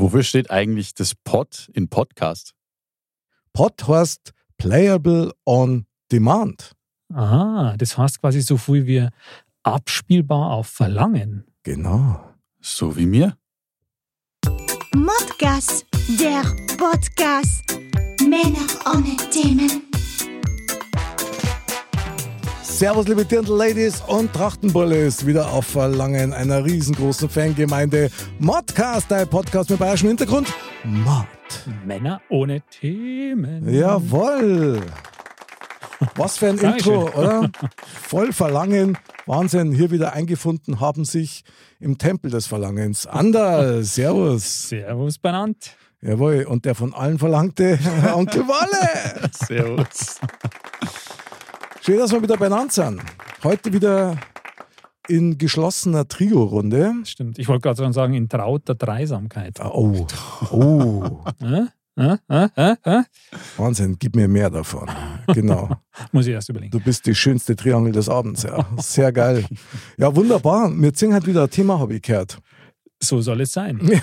Wofür steht eigentlich das Pod in Podcast? Pod heißt Playable on Demand. Aha, das heißt quasi so viel wie abspielbar auf Verlangen. Genau. So wie mir? Modcast, der Podcast. Männer ohne Themen. Servus, liebe Dirndl-Ladies und Trachtenbullis. Wieder auf Verlangen einer riesengroßen Fangemeinde. Modcast, ein Podcast mit bayerischem Hintergrund. Mod. Männer ohne Themen. Jawoll. Was für ein Intro, oder? Voll Verlangen. Wahnsinn. Hier wieder eingefunden haben sich im Tempel des Verlangens. Anderl, Servus. Servus benannt. Jawohl. Und der von allen verlangte Onkel Walle. Servus. Schön, dass wir wieder beieinander sind. Heute wieder in geschlossener Trio-Runde. Stimmt. Ich wollte gerade sagen, in trauter Dreisamkeit. Ah, Oh, oh, Äh? Äh? Äh? Wahnsinn, gib mir mehr davon. Genau. Muss ich erst überlegen. Du bist die schönste Triangel des Abends, ja. Sehr geil. Ja, wunderbar. Wir ziehen halt wieder ein Thema, habe ich gehört. So soll es sein.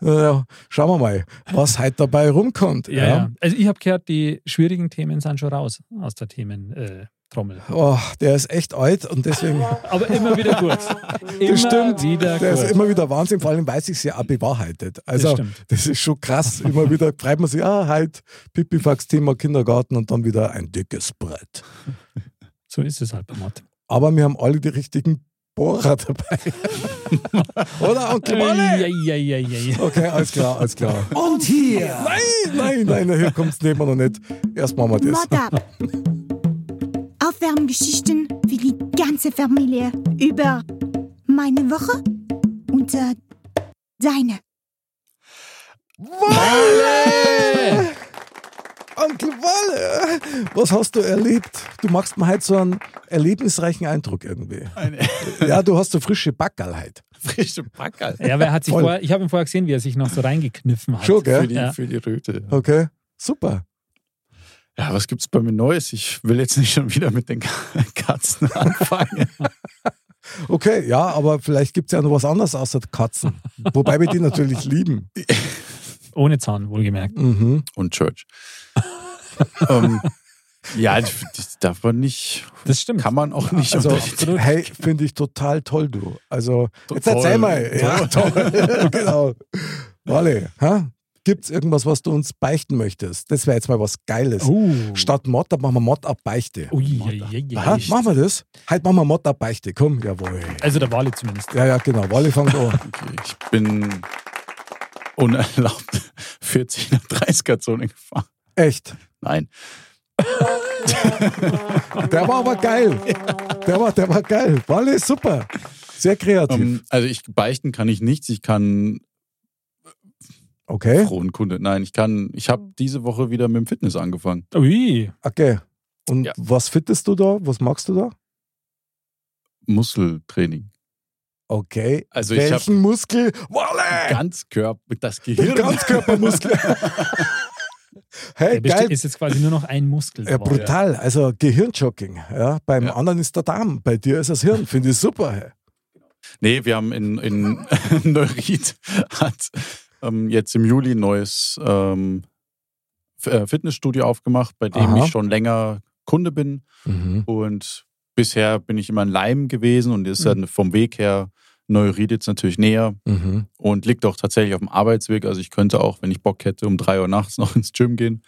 Ja, schauen wir mal, was heute dabei rumkommt. Ja, ja. Also ich habe gehört, die schwierigen Themen sind schon raus aus der Thementrommel. Oh, der ist echt alt und deswegen, Aber immer wieder gut. Immer stimmt, wieder der gut. ist immer wieder Wahnsinn, vor allem, weil sich ja auch bewahrheitet. Also, Das das, ist schon krass. Immer wieder freut man sich, ah, heute Pipifax-Thema Kindergarten und dann wieder ein dickes Brett. so ist es halt bei Mod. Aber wir haben alle die richtigen Bohrer dabei. Oder, Onkel Walle? Ja, ja, ja, ja. Okay, alles klar, alles klar. Und hier. Nein, nein, nein, hier kommt's nehmen wir noch nicht. Erst machen wir das. Mod ab. Aufwärmgeschichten für die ganze Familie über meine Woche und äh, deine. Walle! Onkel Walle! Was hast du erlebt? Du machst mir heute so einen erlebnisreichen Eindruck irgendwie. Ja, du hast so frische Backerl heute. Frische Backerl. Ja, er hat sich vorher, ich habe ihn vorher gesehen, wie er sich noch so reingekniffen hat. Schon, Für gell? die, Ja. für die Röte. Okay, super. Ja, was gibt's bei mir Neues? Ich will jetzt nicht schon wieder mit den Katzen anfangen. Okay, ja, aber vielleicht gibt es ja noch was anderes außer Katzen. Wobei wir die natürlich lieben. Ohne Zahn, wohlgemerkt. Mhm. Und Church. Ähm, ja, das darf man nicht, Das stimmt. kann man auch nicht Also, hey, finde ich total toll, du. Also, jetzt Toll. erzähl mal. Ja, toll. genau. Walle, gibt es irgendwas, was du uns beichten möchtest? Das wäre jetzt mal was Geiles. Oh. Statt Mod ab machen wir Mod ab Beichte. Ui, ja, ja, ja. Ha, machen wir das? Heute machen wir Mod ab Beichte. Komm, jawohl. Also der Wale zumindest. Ja, ja, genau. Walle fängt an. Okay, ich bin unerlaubt 40 nach 30er-Zone gefahren. Echt. Nein. Der war aber geil. Der war, der war geil. Walle ist super. Sehr kreativ. Ähm, also ich beichten kann ich nichts. Ich kann Okay. frohen Kunde. Nein, ich kann. Ich habe diese Woche wieder mit dem Fitness angefangen. Ui, Okay. Und Ja. was fittest du da? Was magst du da? Muskeltraining. Okay. Also ich Welchen Muskel? Walle! Ganzkörper, das Gehirn. Ganzkörpermuskel. hey, geil. ist jetzt quasi nur noch ein Muskel. Ja, brutal. Also Gehirnjogging. Ja, beim Ja. anderen ist der Darm, bei dir ist das Hirn. Finde ich super. Hey. Nee, wir haben in, in Neuried hat ähm, jetzt im Juli ein neues ähm, äh, Fitnessstudio aufgemacht, bei dem Aha. ich schon länger Kunde bin. Und bisher bin ich immer in Leim gewesen und ist Mhm. dann vom Weg her Neuried jetzt natürlich näher Mhm. und liegt auch tatsächlich auf dem Arbeitsweg. Also ich könnte auch, wenn ich Bock hätte, um drei Uhr nachts noch ins Gym gehen.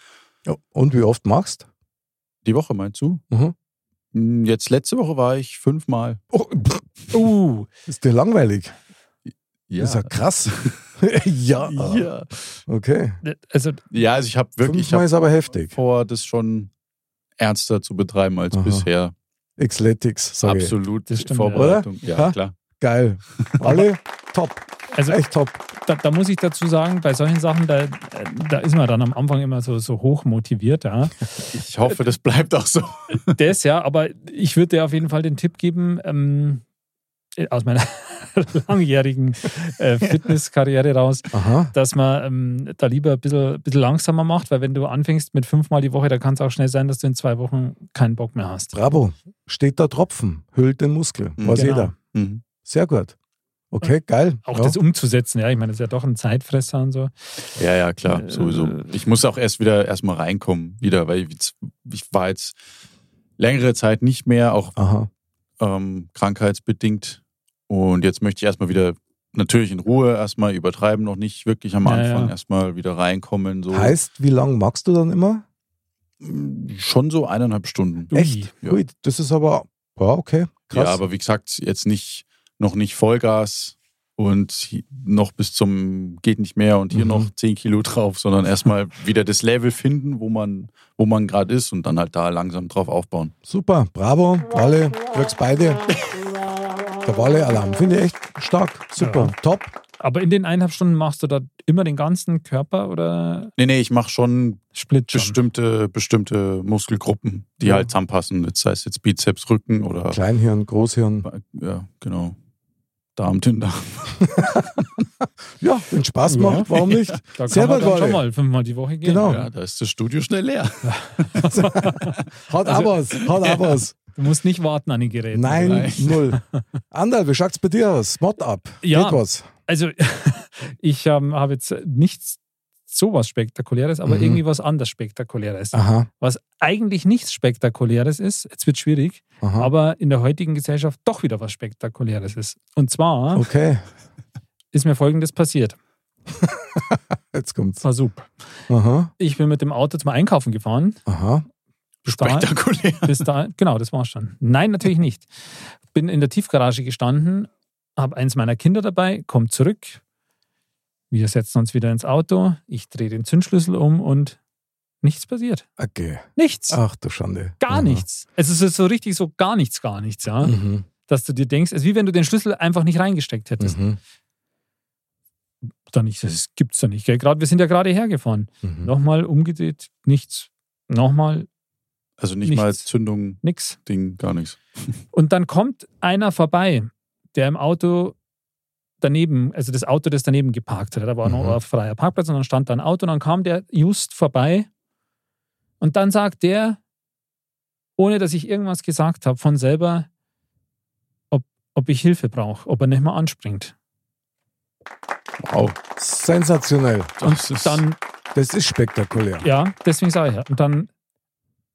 Ja, und wie oft machst Die Woche meinst du? Mhm. Hm, Jetzt letzte Woche war ich fünfmal. Oh, Uh, ist dir langweilig? Ja. Ist ja krass. ja. ja. Okay. also ja, also ich habe wirklich ich Fünfmal hab ist aber heftig. vor, das schon ernster zu betreiben als Aha. bisher. Xletics, ich. Absolut Das stimmt, Vorbereitung. ja. Ja, Ha? klar. Geil. Alle top. also Echt top. da, da muss ich dazu sagen, bei solchen Sachen, da, da ist man dann am Anfang immer so, so hoch motiviert. Ja. Ich hoffe, das bleibt auch so. Das ja, aber ich würde dir auf jeden Fall den Tipp geben, ähm, aus meiner langjährigen äh, Fitnesskarriere raus, Aha. dass man ähm, da lieber ein bisschen, bisschen langsamer macht, weil wenn du anfängst mit fünfmal die Woche, da kann es auch schnell sein, dass du in zwei Wochen keinen Bock mehr hast. Bravo. Steht da Tropfen. Hüllt den Muskel. Mhm. Weiß Genau. jeder. Mhm. Sehr gut. Okay, geil. Auch ja. das umzusetzen, ja. Ich meine, das ist ja doch ein Zeitfresser und so. Ja, ja, klar, Äh, sowieso. Ich muss auch erst wieder erstmal reinkommen, wieder, weil ich, ich war jetzt längere Zeit nicht mehr, auch ähm, krankheitsbedingt. Und jetzt möchte ich erstmal wieder natürlich in Ruhe erstmal übertreiben, noch nicht wirklich am Ja, Anfang ja. erstmal wieder reinkommen. So Heißt, wie lange magst du dann immer? schon so eineinhalb Stunden. Echt? Ja. Ui, das ist aber, ja, okay. Krass. Ja, aber wie gesagt, jetzt nicht, noch nicht Vollgas und noch bis zum geht nicht mehr und hier Mhm. noch 10 Kilo drauf, sondern erstmal wieder das Level finden, wo man, wo man gerade ist und dann halt da langsam drauf aufbauen. Super, bravo, Walle, kriegst beide. Der Walle-Alarm, finde ich echt stark. Super, Ja. top. Aber in den eineinhalb Stunden machst du da immer den ganzen Körper oder Nee, nee, ich mache schon Split schon? bestimmte, bestimmte Muskelgruppen, die Ja. halt zusammenpassen. Jetzt sei es jetzt Bizeps, Rücken oder Kleinhirn, Großhirn. ja, genau. Darm, Dünndarm. Ja, wenn Spaß Ja. macht, warum nicht? Da Sehr kann man dann schon mal fünfmal die Woche gehen. Genau. Ja, da ist das Studio schnell leer. Hat Also- auch was, hat auch was. Du musst nicht warten an den Geräten. Nein, Nein. null. Andal, wie schaut's bei dir aus? Mod ab. Ja. Geht was? Also, ich ähm, habe jetzt nichts so was Spektakuläres, aber Mhm. irgendwie was anders Spektakuläres. Aha, Was eigentlich nichts Spektakuläres ist, jetzt wird schwierig, aha. aber in der heutigen Gesellschaft doch wieder was Spektakuläres ist. Und zwar Okay, ist mir Folgendes passiert. jetzt kommt's. War super. Aha, Ich bin mit dem Auto zum Einkaufen gefahren. aha. Spektakulär. bis da, genau, das war's schon. Nein, natürlich nicht. Bin in der Tiefgarage gestanden, habe eins meiner Kinder dabei, komme zurück. Wir setzen uns wieder ins Auto. Ich drehe den Zündschlüssel um und nichts passiert. Okay. Nichts. Ach du Schande. Gar Aha. nichts. Es ist so richtig so gar nichts, gar nichts, ja. Mhm. Dass du dir denkst, es ist wie wenn du den Schlüssel einfach nicht reingesteckt hättest. Mhm. Dann nicht, das gibt's doch nicht. Gell? Gerade, wir sind ja gerade hergefahren. Mhm. Nochmal umgedreht, nichts. Nochmal, Also nicht Nichts. mal Zündung, nix. Ding, gar nichts. Und dann kommt einer vorbei, der im Auto daneben, also das Auto, das daneben geparkt hat. Da war noch Mhm. ein freier Parkplatz und dann stand da ein Auto und dann kam der just vorbei und dann sagt der, ohne dass ich irgendwas gesagt habe, von selber, ob, ob ich Hilfe brauche, ob er nicht mal anspringt. Wow. Sensationell. Das ist, Dann, Das ist spektakulär. ja, deswegen sage ich ja. Und dann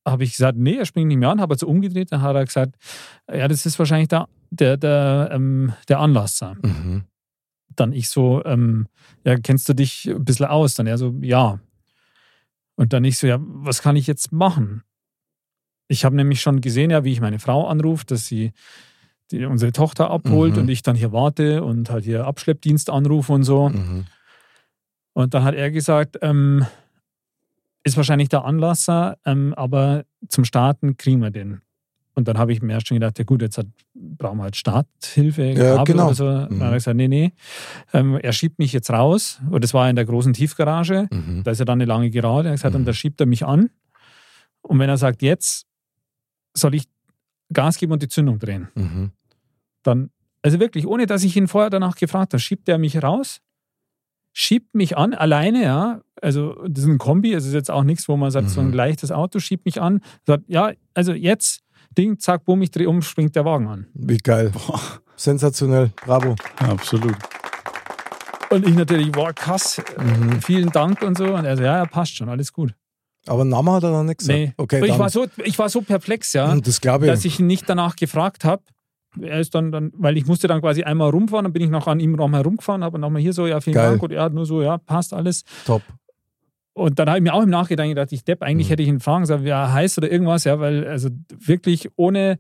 habe ich gesagt, nee, er springt nicht mehr an, habe also umgedreht, dann hat er gesagt, ja, das ist wahrscheinlich der, der, der, ähm, der Anlasser. Mhm. Dann ich so, ähm, ja, kennst du dich ein bisschen aus? Dann er so, ja. Und dann ich so, ja, was kann ich jetzt machen? Ich habe nämlich schon gesehen, ja, wie ich meine Frau anrufe, dass sie die, unsere Tochter abholt Mhm. und ich dann hier warte und halt hier Abschleppdienst anrufe und so. Mhm. Und dann hat er gesagt, ähm, ist wahrscheinlich der Anlasser, ähm, aber zum Starten kriegen wir den. Und dann habe ich mir erst schon gedacht, ja gut, jetzt hat, brauchen wir halt Starthilfe, Ja, genau. oder so. Dann Mhm. hat er gesagt, nee, nee, ähm, er schiebt mich jetzt raus. Und das war in der großen Tiefgarage. Mhm. Da ist ja dann eine lange Gerade. Er hat gesagt, Mhm. und da schiebt er mich an. Und wenn er sagt, jetzt soll ich Gas geben und die Zündung drehen, Mhm. dann, also wirklich, ohne dass ich ihn vorher danach gefragt habe, schiebt er mich raus, schiebt mich an, alleine, ja. Also, das ist ein Kombi, es ist jetzt auch nichts, wo man sagt, so ein Mhm. leichtes Auto schiebt mich an, sagt, ja, also jetzt, Ding, zack, bumm, ich drehe um, springt der Wagen an. Wie geil. Sensationell. Bravo. ja, absolut. Und ich natürlich, wow, krass, Mhm. vielen Dank und so. Und er so, ja, ja, passt schon, alles gut. Aber Name hat er noch nicht gesagt. Nee. Okay, Aber ich, dann, war so, ich war so perplex, ja, das glaube ich. dass ich ihn nicht danach gefragt habe. Er ist dann, dann, weil ich musste dann quasi einmal rumfahren, dann bin ich noch an ihm noch herumgefahren, habe nochmal hier so, ja, vielen Geil. Dank. Und er hat nur so, ja, passt alles. Top. Und dann habe ich mir auch im Nachgedanken gedacht, ich Depp, eigentlich Mhm. hätte ich ihn fragen sollen, wie er heißt oder irgendwas, ja, weil also wirklich ohne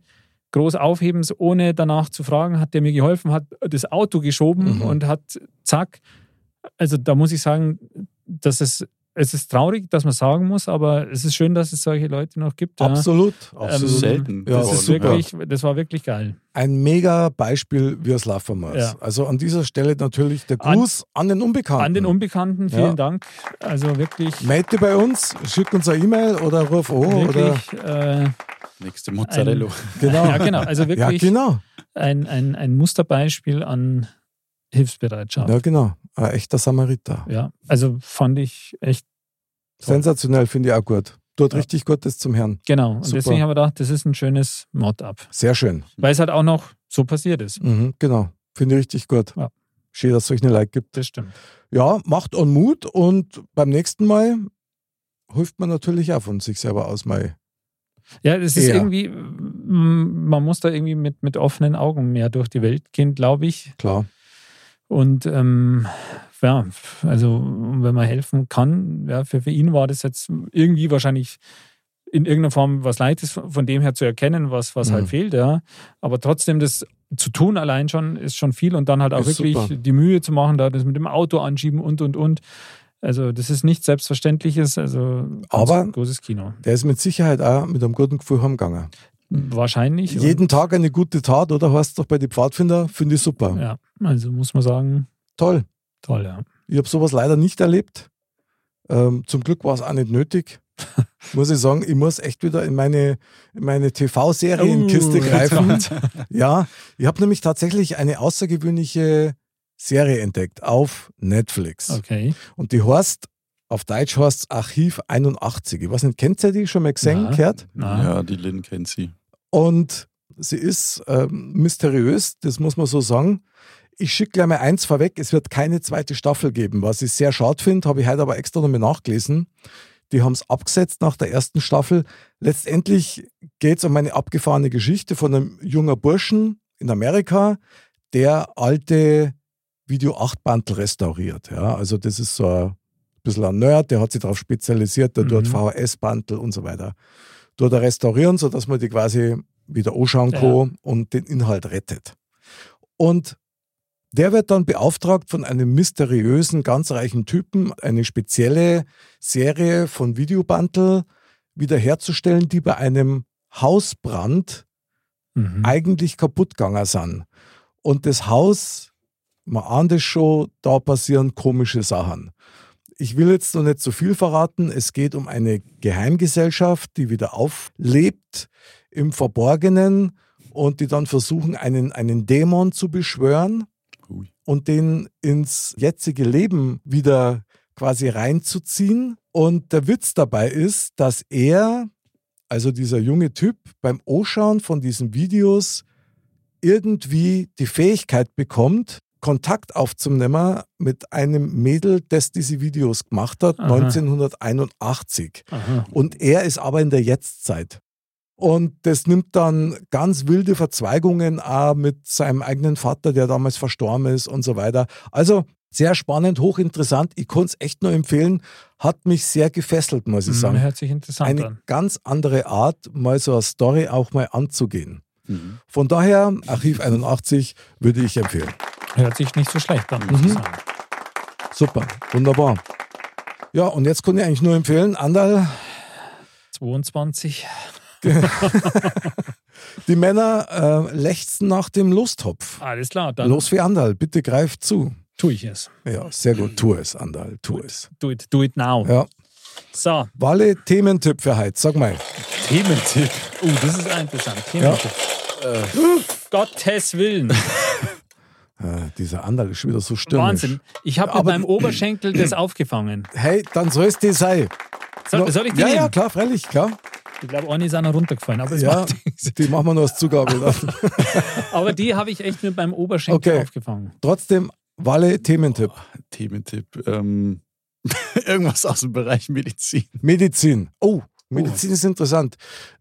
groß Aufhebens, ohne danach zu fragen, hat der mir geholfen, hat das Auto geschoben Mhm. und hat zack. Also da muss ich sagen, dass es, es ist traurig, dass man sagen muss, aber es ist schön, dass es solche Leute noch gibt. Ja. Absolut. Ähm, Absolut. Selten. Ja, Das, ist wirklich, das war wirklich geil. Ein mega Beispiel, wie es laufen muss. Ja. Also an dieser Stelle natürlich der An- Gruß an, den Unbekannten. An den Unbekannten, vielen Ja. Dank. Also wirklich, Melde bei uns, schick uns eine E-Mail oder ruf an. Oder, wirklich äh, Nächste Mozzarella. genau. ja genau, also Ja, wirklich genau. ein, ein, ein Musterbeispiel an Hilfsbereitschaft. Ja, genau. Ein echter Samariter. Ja, also fand ich echt Toll. Sensationell, finde ich auch gut. Tut Ja. richtig Gutes zum Herrn. genau. Und Super. deswegen haben wir gedacht, das ist ein schönes Mod-up. Sehr schön. Weil es halt auch noch so passiert ist. Mhm, genau. Finde ich richtig gut. Ja. Schön, dass es solche Leute gibt. Das stimmt. Ja, macht und Mut und beim nächsten Mal hilft man natürlich auch von sich selber aus mal. Ja, es ist irgendwie, man muss da irgendwie mit, mit offenen Augen mehr durch die Welt gehen, glaube ich. Klar. Und ähm, ja, also wenn man helfen kann, ja, für, für ihn war das jetzt irgendwie wahrscheinlich in irgendeiner Form was Leichtes von dem her zu erkennen, was, was Mhm. halt fehlt, ja. Aber trotzdem das zu tun allein schon ist schon viel und dann halt auch Ist wirklich super. die Mühe zu machen, da das mit dem Auto anschieben und und und. Also das ist nichts Selbstverständliches, also Aber- großes Kino. Der ist mit Sicherheit auch mit einem guten Gefühl heimgegangen. Wahrscheinlich. Jeden Tag eine gute Tat, oder? Heißt doch bei den Pfadfinder, finde ich super. Ja, also muss man sagen, Toll. toll, ja. Ich habe sowas leider nicht erlebt. Ähm, zum Glück war es auch nicht nötig. muss ich sagen, ich muss echt wieder in meine, in meine TV-Serienkiste Oh, greifen. Ja, ich habe nämlich tatsächlich eine außergewöhnliche Serie entdeckt auf Netflix. Okay. Und die heißt, auf Deutsch heißt Archiv 81. Ich weiß nicht, kennt ihr die schon mal gesehen? Na. Ja, die Lynn kennt sie. Und sie ist ähm, mysteriös, das muss man so sagen. Ich schicke gleich mal eins vorweg, es wird keine zweite Staffel geben, was ich sehr schade finde, habe ich heute aber extra nochmal nachgelesen. Die haben es abgesetzt nach der ersten Staffel. Letztendlich geht es um eine abgefahrene Geschichte von einem jungen Burschen in Amerika, der alte Video 8 Bandel restauriert. Ja, also das ist so ein bisschen ein Nerd, der hat sich darauf spezialisiert, der Mhm. tut VHS-Bandel und so weiter. Er restaurieren, sodass man die quasi wieder anschauen kann und den Inhalt rettet. Und der wird dann beauftragt von einem mysteriösen, ganz reichen Typen, eine spezielle Serie von Videobandel wiederherzustellen, die bei einem Hausbrand Mhm. eigentlich kaputt gegangen sind. Und das Haus, man ahnt es schon, da passieren komische Sachen. Ich will jetzt noch nicht zu viel verraten. Es geht um eine Geheimgesellschaft, die wieder auflebt im Verborgenen und die dann versuchen, einen, einen Dämon zu beschwören und den ins jetzige Leben wieder quasi reinzuziehen. Und der Witz dabei ist, dass er, also dieser junge Typ, beim Anschauen von diesen Videos irgendwie die Fähigkeit bekommt, Kontakt aufzunehmen mit einem Mädel, das diese Videos gemacht hat, Aha. 1981. Aha. Und er ist aber in der Jetztzeit. Und das nimmt dann ganz wilde Verzweigungen auch mit seinem eigenen Vater, der damals verstorben ist und so weiter. Also sehr spannend, hochinteressant. Ich kann es echt nur empfehlen. Hat mich sehr gefesselt, muss ich Mhm, sagen. Hört sich interessant Eine an. ganz andere Art, mal so eine Story auch mal anzugehen. Mhm. Von daher, Archiv 81 würde ich empfehlen. Hört sich nicht so schlecht an, muss Mhm. ich sagen. Super, wunderbar. Ja, und jetzt kann ich eigentlich nur empfehlen, Andal, 22. die Männer äh, lechzen nach dem Lostopf. Alles klar, dann Los wie Andal, bitte greif zu. tue ich es. Ja, sehr gut. Tu es, Andal, tu es. Do it, do it now. Ja. So, Walle, Thementipp für heute, sag mal. Thementipp. Oh, das ist interessant. Thementipp. Äh, Gottes Willen. Äh, dieser Andal ist schon wieder so stürmisch. Wahnsinn. Ich habe mit meinem Oberschenkel das aufgefangen. Hey, dann soll es dir sein. Soll, soll ich die ja, nehmen? ja, klar, freilich, klar. Ich glaube, eine ist auch noch runtergefallen. Aber, Ja, die machen wir noch als Zugabe. dann. aber die habe ich echt mit meinem Oberschenkel Okay. aufgefangen. Trotzdem, Walle, Thementipp. Thementipp. Ähm, irgendwas aus dem Bereich Medizin. Medizin. Oh, Medizin ist interessant.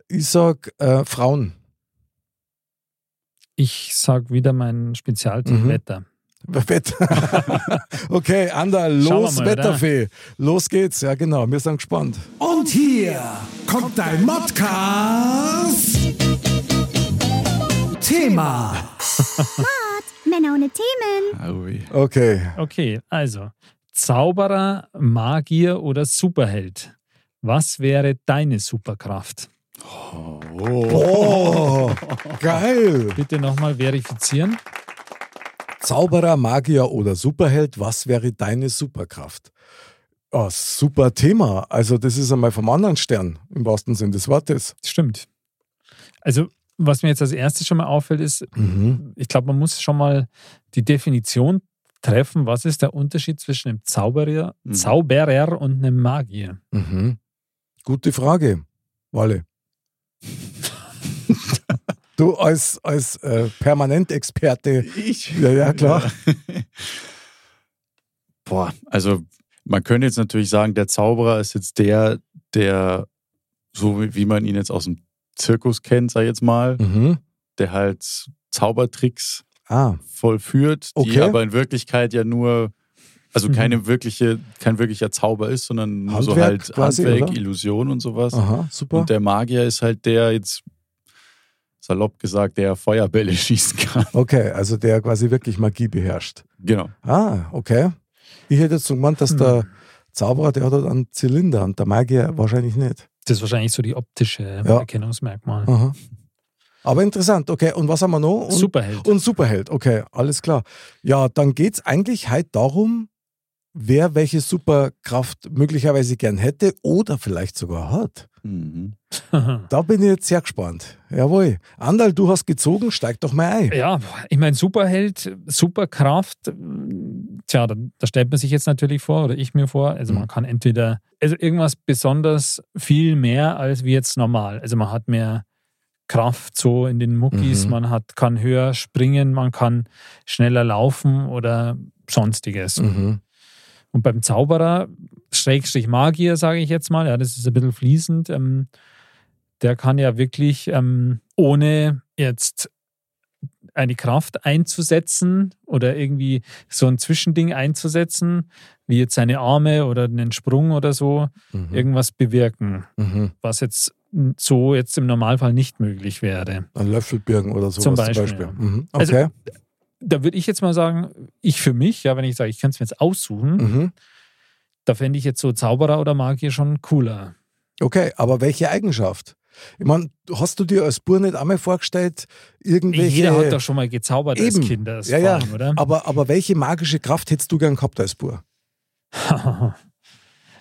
Ich sag äh, Frauen. Ich sage wieder mein Spezialtipp Mhm. Wetter. Wetter. okay, wir los, mal, Wetterfee. Los geht's. Ja, genau. Wir sind gespannt. Und hier kommt dein Modcast. Thema. Männer ohne Themen. Okay. Okay, also Zauberer, Magier oder Superheld. Was wäre deine Superkraft? Oh, geil. Bitte nochmal verifizieren. Zauberer, Magier oder Superheld, was wäre deine Superkraft? Oh, super Thema. Also, das ist einmal vom anderen Stern, im wahrsten Sinne des Wortes. Stimmt. Also, was mir jetzt als erstes schon mal auffällt, ist, Mhm. ich glaube, man muss schon mal die Definition treffen. Was ist der Unterschied zwischen einem Zauberer, Mhm. Zauberer und einem Magier? Mhm. Gute Frage, Walle. Du als, als äh, Permanentexperte. Ich? Ja, ja, klar. Boah, also man könnte jetzt natürlich sagen, der Zauberer ist jetzt der, der, so wie man ihn jetzt aus dem Zirkus kennt, sag ich jetzt mal, Mhm. der halt Zaubertricks Ah, vollführt, die Okay. aber in Wirklichkeit ja nur, also Mhm. keine wirkliche, kein wirklicher Zauber ist, sondern nur so Handwerk halt quasi, Handwerk, oder? Illusion und sowas. aha, super. Und der Magier ist halt der jetzt, salopp gesagt, der Feuerbälle schießen kann. Okay, also der quasi wirklich Magie beherrscht. Genau. Ah, okay. Ich hätte jetzt so gemeint, dass Hm. der Zauberer, der hat halt einen Zylinder und der Magier wahrscheinlich nicht. Das ist wahrscheinlich so die optische Ja. Erkennungsmerkmal. Aha. Aber interessant, okay. Und was haben wir noch? Und, Superheld. Und Superheld, okay, alles klar. Ja, dann geht es eigentlich halt darum, wer welche Superkraft möglicherweise gern hätte oder vielleicht sogar hat. Mhm. Da bin ich jetzt sehr gespannt. Jawohl. Andal, du hast gezogen, steig doch mal ein. Ja, ich meine, Superheld, Superkraft, tja, da, da stellt man sich jetzt natürlich vor, oder ich mir vor, also man Mhm. kann entweder, also irgendwas besonders viel mehr als wie jetzt normal. Also man hat mehr Kraft so in den Muckis, Mhm. man hat, kann höher springen, man kann schneller laufen oder sonstiges. Mhm. Und beim Zauberer, Schrägstrich Magier, sage ich jetzt mal, ja, das ist ein bisschen fließend, ähm, der kann ja wirklich ähm, ohne jetzt eine Kraft einzusetzen oder irgendwie so ein Zwischending einzusetzen, wie jetzt seine Arme oder einen Sprung oder so, Mhm. irgendwas bewirken, Mhm. was jetzt so jetzt im Normalfall nicht möglich wäre. Ein Löffelbirgen oder sowas Zum zum Beispiel, Beispiel. ja. Mhm. Also- Okay. Da würde ich jetzt mal sagen, ich für mich, ja, wenn ich sage, ich kann es mir jetzt aussuchen, mhm. da fände ich jetzt so Zauberer oder Magier schon cooler. Okay, aber welche Eigenschaft? Ich meine, hast du dir als Bur nicht einmal vorgestellt, irgendwelche. Jeder hat doch schon mal gezaubert als Eben. Kind, das Ja, ja. oder? aber, aber welche magische Kraft hättest du gern gehabt als Bur?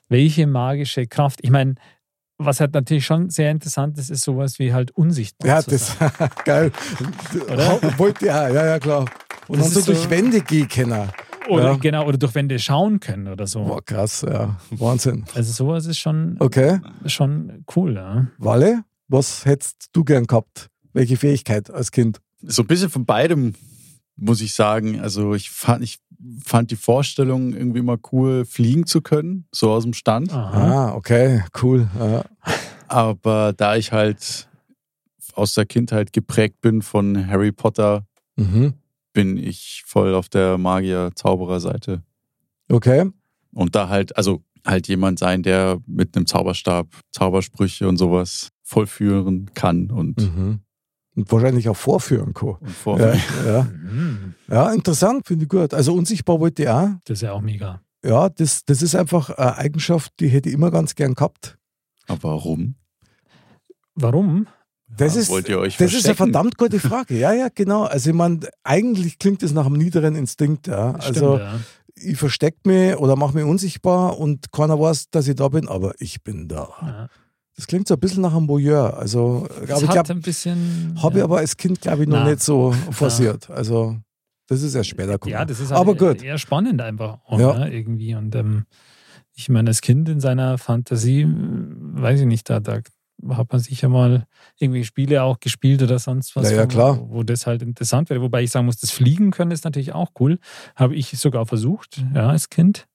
Welche magische Kraft? Ich meine, was halt natürlich schon sehr interessant ist, ist sowas wie halt unsichtbar. Ja, das geil. Oder? Wollte ja, ja, ja, klar. Und Das so ist so- durch Wände gehen können. Oder ja. genau, oder durch Wände schauen können oder so. Boah, krass, ja. Wahnsinn. Also sowas ist schon, Okay. schon cool, ja. Walle, was hättest du gern gehabt? Welche Fähigkeit als Kind? So ein bisschen von beidem, muss ich sagen. Also ich fand, ich fand die Vorstellung irgendwie mal cool, fliegen zu können, so aus dem Stand. Aha. Ah, okay, cool. Ja. Aber da ich halt aus der Kindheit geprägt bin von Harry Potter, Mhm. Bin ich voll auf der Magier-Zauberer-Seite. Okay. Und da halt, also halt jemand sein, der mit einem Zauberstab Zaubersprüche und sowas vollführen kann und, Mhm. Und wahrscheinlich auch vorführen kann. und vor. Ja, ja. Mhm. ja interessant, finde ich gut. Also unsichtbar wollte ich auch. Das ist ja auch mega. Ja, das, das ist einfach eine Eigenschaft, die hätte ich immer ganz gern gehabt. Aber warum? Warum? Das Ja, ist, wollt ihr euch das ist eine verdammt gute Frage. Ja, ja, genau. Also ich meine, eigentlich klingt das nach einem niederen Instinkt. Ja. Stimmt, Also ja. ich verstecke mich oder mache mich unsichtbar und keiner weiß, dass ich da bin, aber ich bin da. ja. Das klingt so ein bisschen nach einem Voyeur. Also, Das ich glaube, habe ich aber als Kind, glaube ich, noch Na. nicht so forciert. Also, das ist erst später gekommen. Ja, das ist halt aber gut. eher spannend einfach auch, Ja. ne, irgendwie. Und ähm, ich meine, als Kind in seiner Fantasie, weiß ich nicht, da, da hat man sicher mal irgendwie Spiele auch gespielt oder sonst was, Ja, ja, wo, klar. wo das halt interessant wäre. Wobei ich sagen muss, das Fliegen können ist natürlich auch cool. Habe ich sogar versucht, ja, als Kind.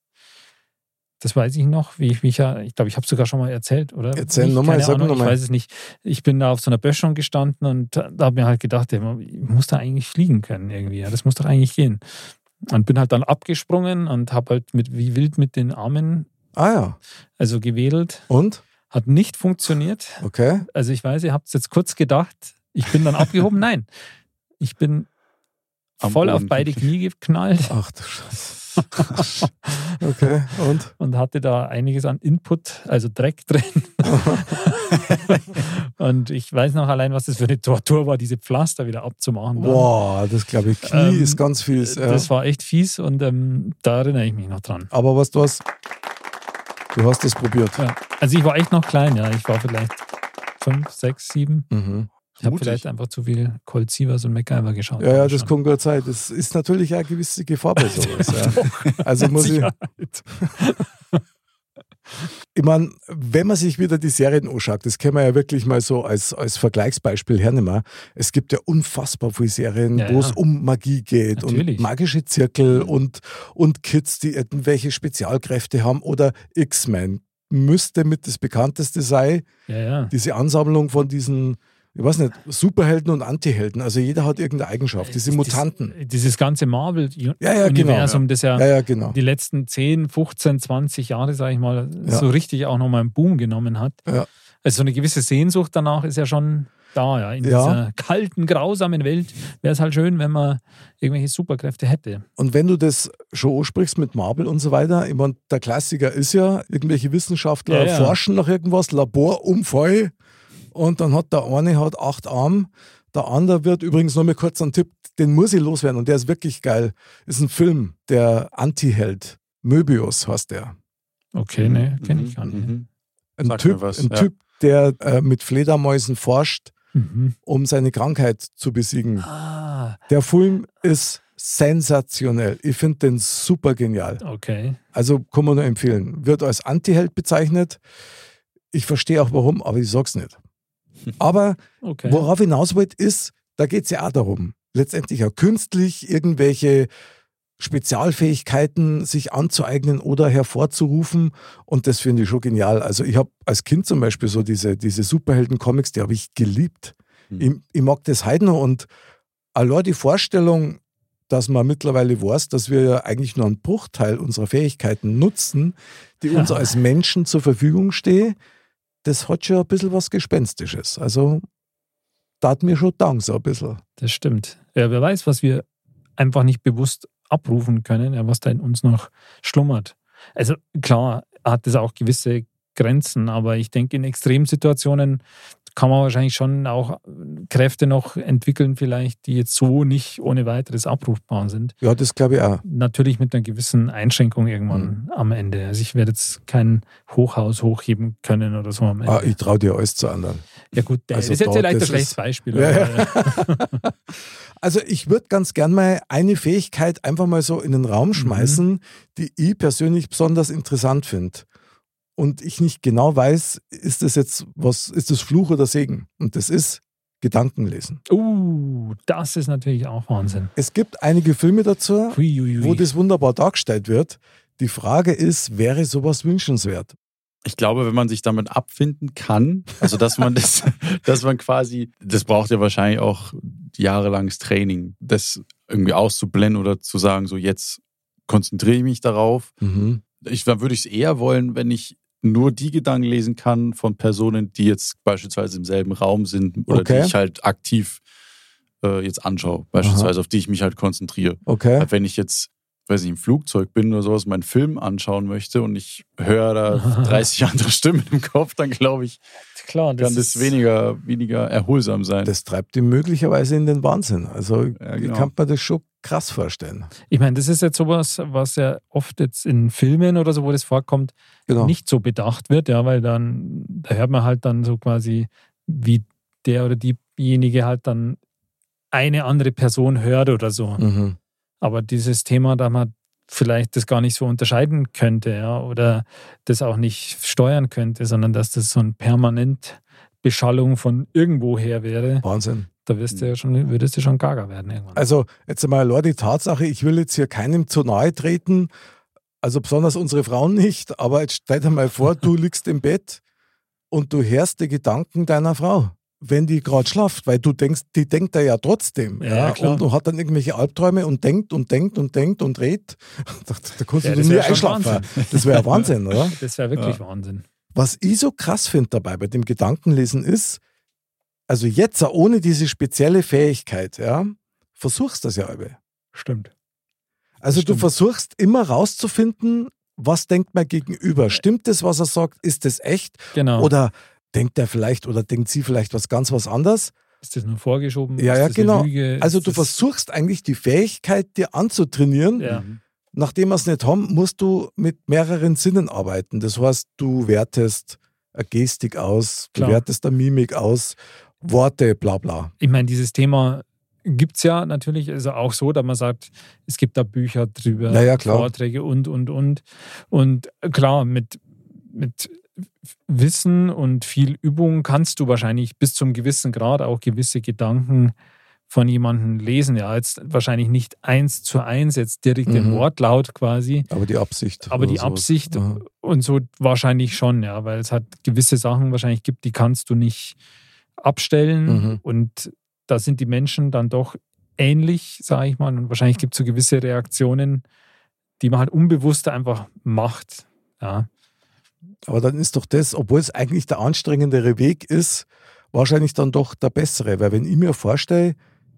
Das weiß ich noch, wie ich mich ja, ich glaube, ich habe sogar schon mal erzählt, oder? Erzähl nochmal, sag nochmal. Ich weiß es nicht. Ich bin da auf so einer Böschung gestanden und da habe mir halt gedacht, ich muss da eigentlich fliegen können irgendwie. Ja, das muss doch eigentlich gehen. Und bin halt dann abgesprungen und habe halt mit wie wild mit den Armen, Ah ja. also gewedelt. Und? Hat nicht funktioniert. Okay. Also ich weiß, ihr habt es jetzt kurz gedacht. Ich bin dann abgehoben. Nein, ich bin Am voll auf Boden. beide Knie geknallt Ach du Scheiße. okay. Und? und hatte da einiges an Input, also Dreck drin. und ich weiß noch allein, was das für eine Tortur war, diese Pflaster wieder abzumachen. Boah, das glaube ich, Knie Ähm, ist ganz fies. Ja. Das war echt fies und ähm, da erinnere ich mich noch dran. Aber was du hast, du hast es probiert. Ja. Also ich war echt noch klein, ja. Ich war vielleicht fünf, sechs, sieben. Mhm. Ich habe vielleicht einfach zu viel Colt Sievers und MacGyver geschaut. Ja, ja, das kann gut sein. Das ist natürlich eine gewisse Gefahr bei sowas. ja. Also muss ich. Ich meine, wenn man sich wieder die Serien anschaut, das können wir ja wirklich mal so als, als Vergleichsbeispiel hernehmen. Es gibt ja unfassbar viele Serien, Ja, wo es ja. um Magie geht Natürlich. und magische Zirkel und, und Kids, die irgendwelche Spezialkräfte haben oder X-Men. Müsste mit das bekannteste sein, Ja, ja. diese Ansammlung von diesen, ich weiß nicht, Superhelden und Antihelden. Also jeder hat irgendeine Eigenschaft, diese Dies- Mutanten. Dieses ganze ja, Marvel-Universum, genau. das ja, Ja, ja, genau. die letzten 10, 15, 20 Jahre, sage ich mal, Ja. so richtig auch nochmal einen Boom genommen hat. Ja. Also so eine gewisse Sehnsucht danach ist ja schon da, ja. In Ja. dieser kalten, grausamen Welt wäre es halt schön, wenn man irgendwelche Superkräfte hätte. Und wenn du das schon ansprichst mit Marvel und so weiter, ich meine, der Klassiker ist ja, irgendwelche Wissenschaftler Ja, ja. forschen nach irgendwas, Laborunfall und dann hat der eine hat acht Arme, der andere wird übrigens noch mal kurz ein Tipp, den muss ich loswerden und der ist wirklich geil. Ist ein Film, der Anti-Held. Möbius heißt der. Okay, ne, kenne ich gar nicht. Mhm. Ein Typ, was, ein ja. typ der äh, mit Fledermäusen forscht, Mhm. um seine Krankheit zu besiegen. Ah, Der Film ist sensationell. Ich finde den super genial. okay. Also kann man nur empfehlen. Wird als Anti-Held bezeichnet. Ich verstehe auch warum, aber ich sag's nicht. Aber okay. worauf hinaus wollte, ist, da geht's ja auch darum, letztendlich auch künstlich irgendwelche Spezialfähigkeiten sich anzueignen oder hervorzurufen. Und das finde ich schon genial. Also ich habe als Kind zum Beispiel so diese, diese Superhelden-Comics, die habe ich geliebt. Hm. Ich, ich mag das heute noch und allein die Vorstellung, dass man mittlerweile weiß, dass wir ja eigentlich nur einen Bruchteil unserer Fähigkeiten nutzen, die uns Ja. als Menschen zur Verfügung stehen, das hat schon ein bisschen was Gespenstisches. Also, da hat mir schon Dank so ein bisschen. Das stimmt. Ja, wer weiß, was wir einfach nicht bewusst abrufen können, ja, was da in uns noch schlummert. Also klar hat das auch gewisse Grenzen, aber ich denke, in Extremsituationen kann man wahrscheinlich schon auch Kräfte noch entwickeln, vielleicht, die jetzt so nicht ohne weiteres abrufbar sind. Ja, das glaube ich auch. Natürlich mit einer gewissen Einschränkung Mhm. irgendwann am Ende. Also ich werde jetzt kein Hochhaus hochheben können oder so am Ende. Ah, ich traue dir alles zu anderen. ja gut, der also ist jetzt vielleicht ein das schlechtes Beispiel. Ja, aber, Also ich würde ganz gern mal eine Fähigkeit einfach mal so in den Mhm. Raum schmeißen, die ich persönlich besonders interessant finde. Und ich nicht genau weiß, ist das jetzt was, ist das Fluch oder Segen? Und das ist Gedankenlesen. Uh, das ist natürlich auch Wahnsinn. Es gibt einige Filme dazu, Hui, hui, hui. wo das wunderbar dargestellt wird. Die Frage ist, wäre sowas wünschenswert? Ich glaube, wenn man sich damit abfinden kann, also dass man das, dass man quasi, das braucht ja wahrscheinlich auch jahrelanges Training, das irgendwie auszublenden oder zu sagen, so jetzt konzentriere ich mich darauf. Mhm. Ich, dann würde ich es eher wollen, wenn ich nur die Gedanken lesen kann von Personen, die jetzt beispielsweise im selben Raum sind oder Okay. die ich halt aktiv äh, jetzt anschaue, beispielsweise auf die ich mich halt konzentriere. Okay. Halt, wenn ich jetzt, weiß nicht, im Flugzeug bin oder sowas, meinen Film anschauen möchte und ich höre da 30 andere Stimmen im Kopf, dann glaube ich, Klar, das kann das weniger, weniger erholsam sein. Das treibt ihn möglicherweise in den Wahnsinn. Also Ja, ich genau. kann mir das schon krass vorstellen. Ich meine, das ist jetzt sowas, was ja oft jetzt in Filmen oder so, wo das vorkommt, Genau. nicht so bedacht wird, ja, weil dann, da hört man halt dann so quasi, wie der oder diejenige halt dann eine andere Person hört oder so. Mhm. Aber dieses Thema, da man vielleicht das gar nicht so unterscheiden könnte, ja, oder das auch nicht steuern könnte, sondern dass das so ein permanent Beschallung von irgendwoher wäre, Wahnsinn. Da wirst du ja schon, würdest du schon gaga werden irgendwann. Also jetzt einmal allein die Tatsache, ich will jetzt hier keinem zu nahe treten, also besonders unsere Frauen nicht, aber jetzt stell dir mal vor, du liegst im Bett und du hörst die Gedanken deiner Frau, wenn die gerade schlaft, weil du denkst, die denkt da ja trotzdem. Ja, Ja, klar. und du hat dann irgendwelche Albträume und denkt und denkt und denkt und redet. Da, da kannst Ja, du das nie einschlafen. Wahnsinn. Das wäre Wahnsinn, oder? Das wäre wirklich Wahnsinn. Was ich so krass finde dabei bei dem Gedankenlesen ist, also jetzt ohne diese spezielle Fähigkeit, ja, versuchst das ja alle. Stimmt. Also du Stimmt. versuchst immer rauszufinden, was denkt mein Gegenüber? Stimmt das, was er sagt? Ist das echt? Genau. Oder denkt er vielleicht oder denkt sie vielleicht was ganz was anderes? ist das nur vorgeschoben? Ja, ist ja, das eine genau. Lüge? Also Ist du versuchst eigentlich die Fähigkeit, dir anzutrainieren. Ja. Mhm. Nachdem wir es nicht haben, musst du mit mehreren Sinnen arbeiten. Das heißt, du wertest eine Gestik aus, du Klar. wertest eine Mimik aus, Worte, bla bla. Ich meine, dieses Thema gibt es ja natürlich also auch so, dass man sagt, es gibt da Bücher drüber, Ja, ja, klar. Vorträge und, und, und. Und klar, mit, mit Wissen und viel Übung kannst du wahrscheinlich bis zum gewissen Grad auch gewisse Gedanken von jemandem lesen. Ja, jetzt wahrscheinlich nicht eins zu eins, jetzt direkt den Mhm. Wortlaut quasi, Aber die Absicht. aber die sowas. Absicht Aha. und so wahrscheinlich schon, ja, weil es halt gewisse Sachen wahrscheinlich gibt, die kannst du nicht abstellen Mhm. und da sind die Menschen dann doch ähnlich, sage ich mal, und wahrscheinlich gibt es so gewisse Reaktionen, die man halt unbewusst einfach macht. Ja, Aber dann ist doch das, obwohl es eigentlich der anstrengendere Weg ist, wahrscheinlich dann doch der bessere. Weil wenn ich mir vorstelle,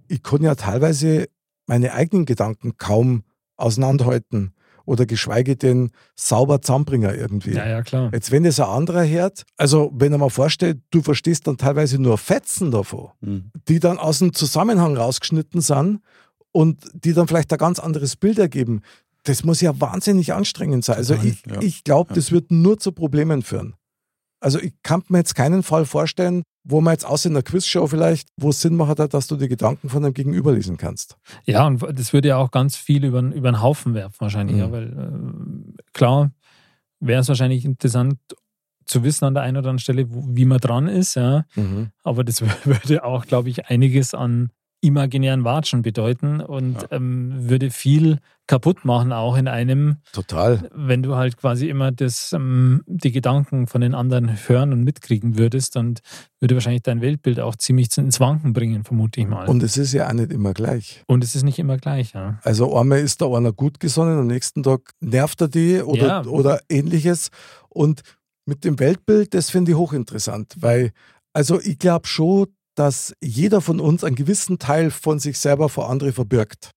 ich kann ja teilweise meine eigenen Gedanken kaum auseinanderhalten oder geschweige denn sauber zusammenbringen irgendwie. ja, ja klar. Jetzt, wenn es ein anderer hört, also wenn er mal vorstellt, du verstehst dann teilweise nur Fetzen davon, Mhm. die dann aus dem Zusammenhang rausgeschnitten sind und die dann vielleicht ein ganz anderes Bild ergeben. Das muss ja wahnsinnig anstrengend sein. Also ich, ja. ich glaube, Ja. das wird nur zu Problemen führen. Also ich kann mir jetzt keinen Fall vorstellen, wo man jetzt außer in der Quizshow vielleicht, wo es Sinn macht, dass du die Gedanken von dem Gegenüber lesen kannst. Ja, und das würde ja auch ganz viel über, über den Haufen werfen wahrscheinlich, Mhm. ja, weil äh, klar wäre es wahrscheinlich interessant zu wissen an der einen oder anderen Stelle, wo, wie man dran ist, ja, aber das würde auch, glaube ich, einiges an imaginären Watschen bedeuten und Ja. ähm, würde viel kaputt machen, auch in einem, Total. wenn du halt quasi immer das, ähm, die Gedanken von den anderen hören und mitkriegen würdest, dann würde wahrscheinlich dein Weltbild auch ziemlich ins Wanken bringen, vermute ich mal. Und es ist ja auch nicht immer gleich. und es ist nicht immer gleich, ja. Also einmal ist da einer gut gesonnen, am nächsten Tag nervt er die oder, Ja. oder ähnliches. Und mit dem Weltbild, das finde ich hochinteressant, weil, also ich glaube schon, dass jeder von uns einen gewissen Teil von sich selber vor andere verbirgt.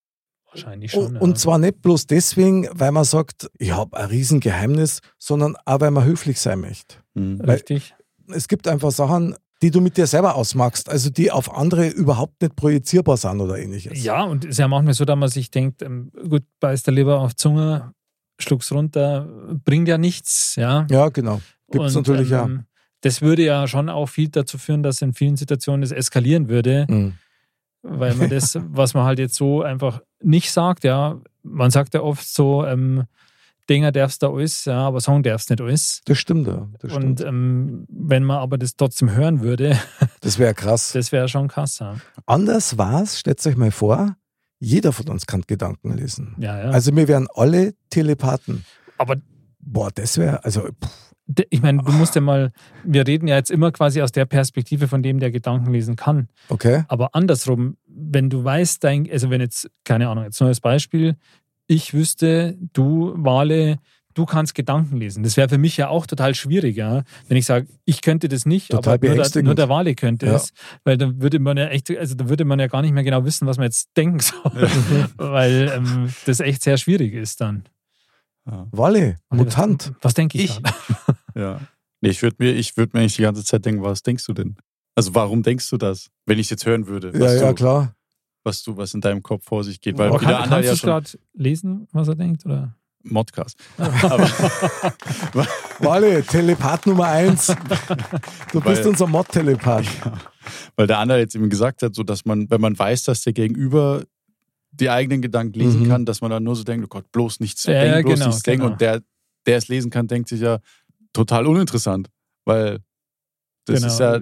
Wahrscheinlich schon. Und, ja. und zwar nicht bloß deswegen, weil man sagt, ich habe ein Riesengeheimnis, sondern auch, weil man höflich sein möchte. Mhm. Richtig. Es gibt einfach Sachen, die du mit dir selber ausmachst, also die auf andere überhaupt nicht projizierbar sind oder ähnliches. Ja, und es ist ja manchmal so, dass man sich denkt, ähm, gut, beißt der Leber auf die Zunge, schluck's runter, bringt ja nichts, ja. Ja, genau. Gibt es natürlich ja. ähm, Das würde ja schon auch viel dazu führen, dass in vielen Situationen es eskalieren würde, Mhm. weil man das, was man halt jetzt so einfach nicht sagt, ja, man sagt ja oft so, ähm, Dinger darfst du alles, ja, aber sagen darfst nicht alles. Das stimmt, ja. Das, Und stimmt. ähm, wenn man aber das trotzdem hören würde, das wäre krass. das wäre schon krass. Ja, Anders war's, stellt euch mal vor, jeder von uns kann Gedanken lesen. ja. ja. Also wir wären alle Telepathen. aber Boah, das wäre, also pff, Ich meine, du musst ja mal, wir reden ja jetzt immer quasi aus der Perspektive von dem, der Gedanken lesen kann. okay. Aber andersrum, wenn du weißt, dein, also wenn jetzt, keine Ahnung, jetzt nur als Beispiel, ich wüsste, du, Wale, du kannst Gedanken lesen. Das wäre für mich ja auch total schwierig, ja. Wenn ich sage, ich könnte das nicht, Total aber nur der, nur der Wale könnte Ja. es. Weil dann würde man ja echt, also da würde man ja gar nicht mehr genau wissen, was man jetzt denken soll. weil ähm, das echt sehr schwierig ist dann. Ja. Walle, Mutant. Was, was denke ich? Ich? Ja. Nee, ich würde mir, ich mir eigentlich die ganze Zeit denken, was denkst du denn? Also warum denkst du das? Wenn ich es jetzt hören würde, Ja, ja, du, klar. was du, was in deinem Kopf vor sich geht. Weil Aber kann, kannst ja du schon gerade lesen, was er denkt? Oder? Modcast. Walle, Telepath Nummer eins. Du bist Weil- unser Mod-Telepath. weil der andere jetzt eben gesagt hat, so dass man, wenn man weiß, dass der Gegenüber die eigenen Gedanken lesen Mhm. kann, dass man dann nur so denkt, oh Gott, bloß nichts Ja, denken, ja, bloß genau, nichts denken. genau. Und der, der es lesen kann, denkt sich ja total uninteressant. Weil das Genau. ist ja,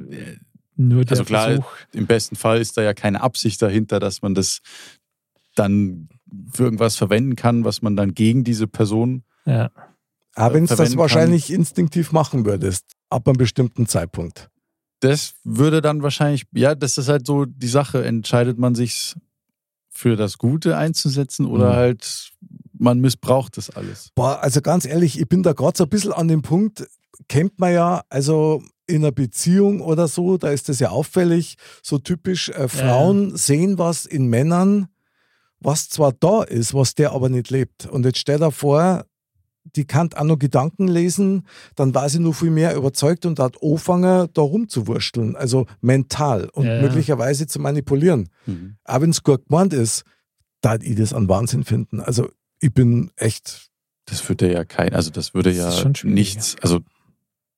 Nur der Also klar, Versuch. im besten Fall ist da ja keine Absicht dahinter, dass man das dann für irgendwas verwenden kann, was man dann gegen diese Person. Ja. Aber wenn du das wahrscheinlich instinktiv machen würdest, ab einem bestimmten Zeitpunkt. Das würde dann wahrscheinlich, ja, das ist halt so die Sache. Entscheidet man sich für das Gute einzusetzen oder Mhm. halt man missbraucht das alles? Boah, also ganz ehrlich, ich bin da gerade so ein bisschen an dem Punkt, kennt man ja, also in einer Beziehung oder so, da ist das ja auffällig, so typisch, äh, Frauen sehen was in Männern, was zwar da ist, was der aber nicht lebt. Und jetzt stell dir vor, die kann auch noch Gedanken lesen, dann war sie nur viel mehr überzeugt und hat angefangen, da rumzuwursteln, also mental und Ja, ja. möglicherweise zu manipulieren. Mhm. Auch wenn es gut gemeint ist, da ich das an Wahnsinn finden. Also ich bin echt Das würde ja kein, also das würde Das ja schon nichts, also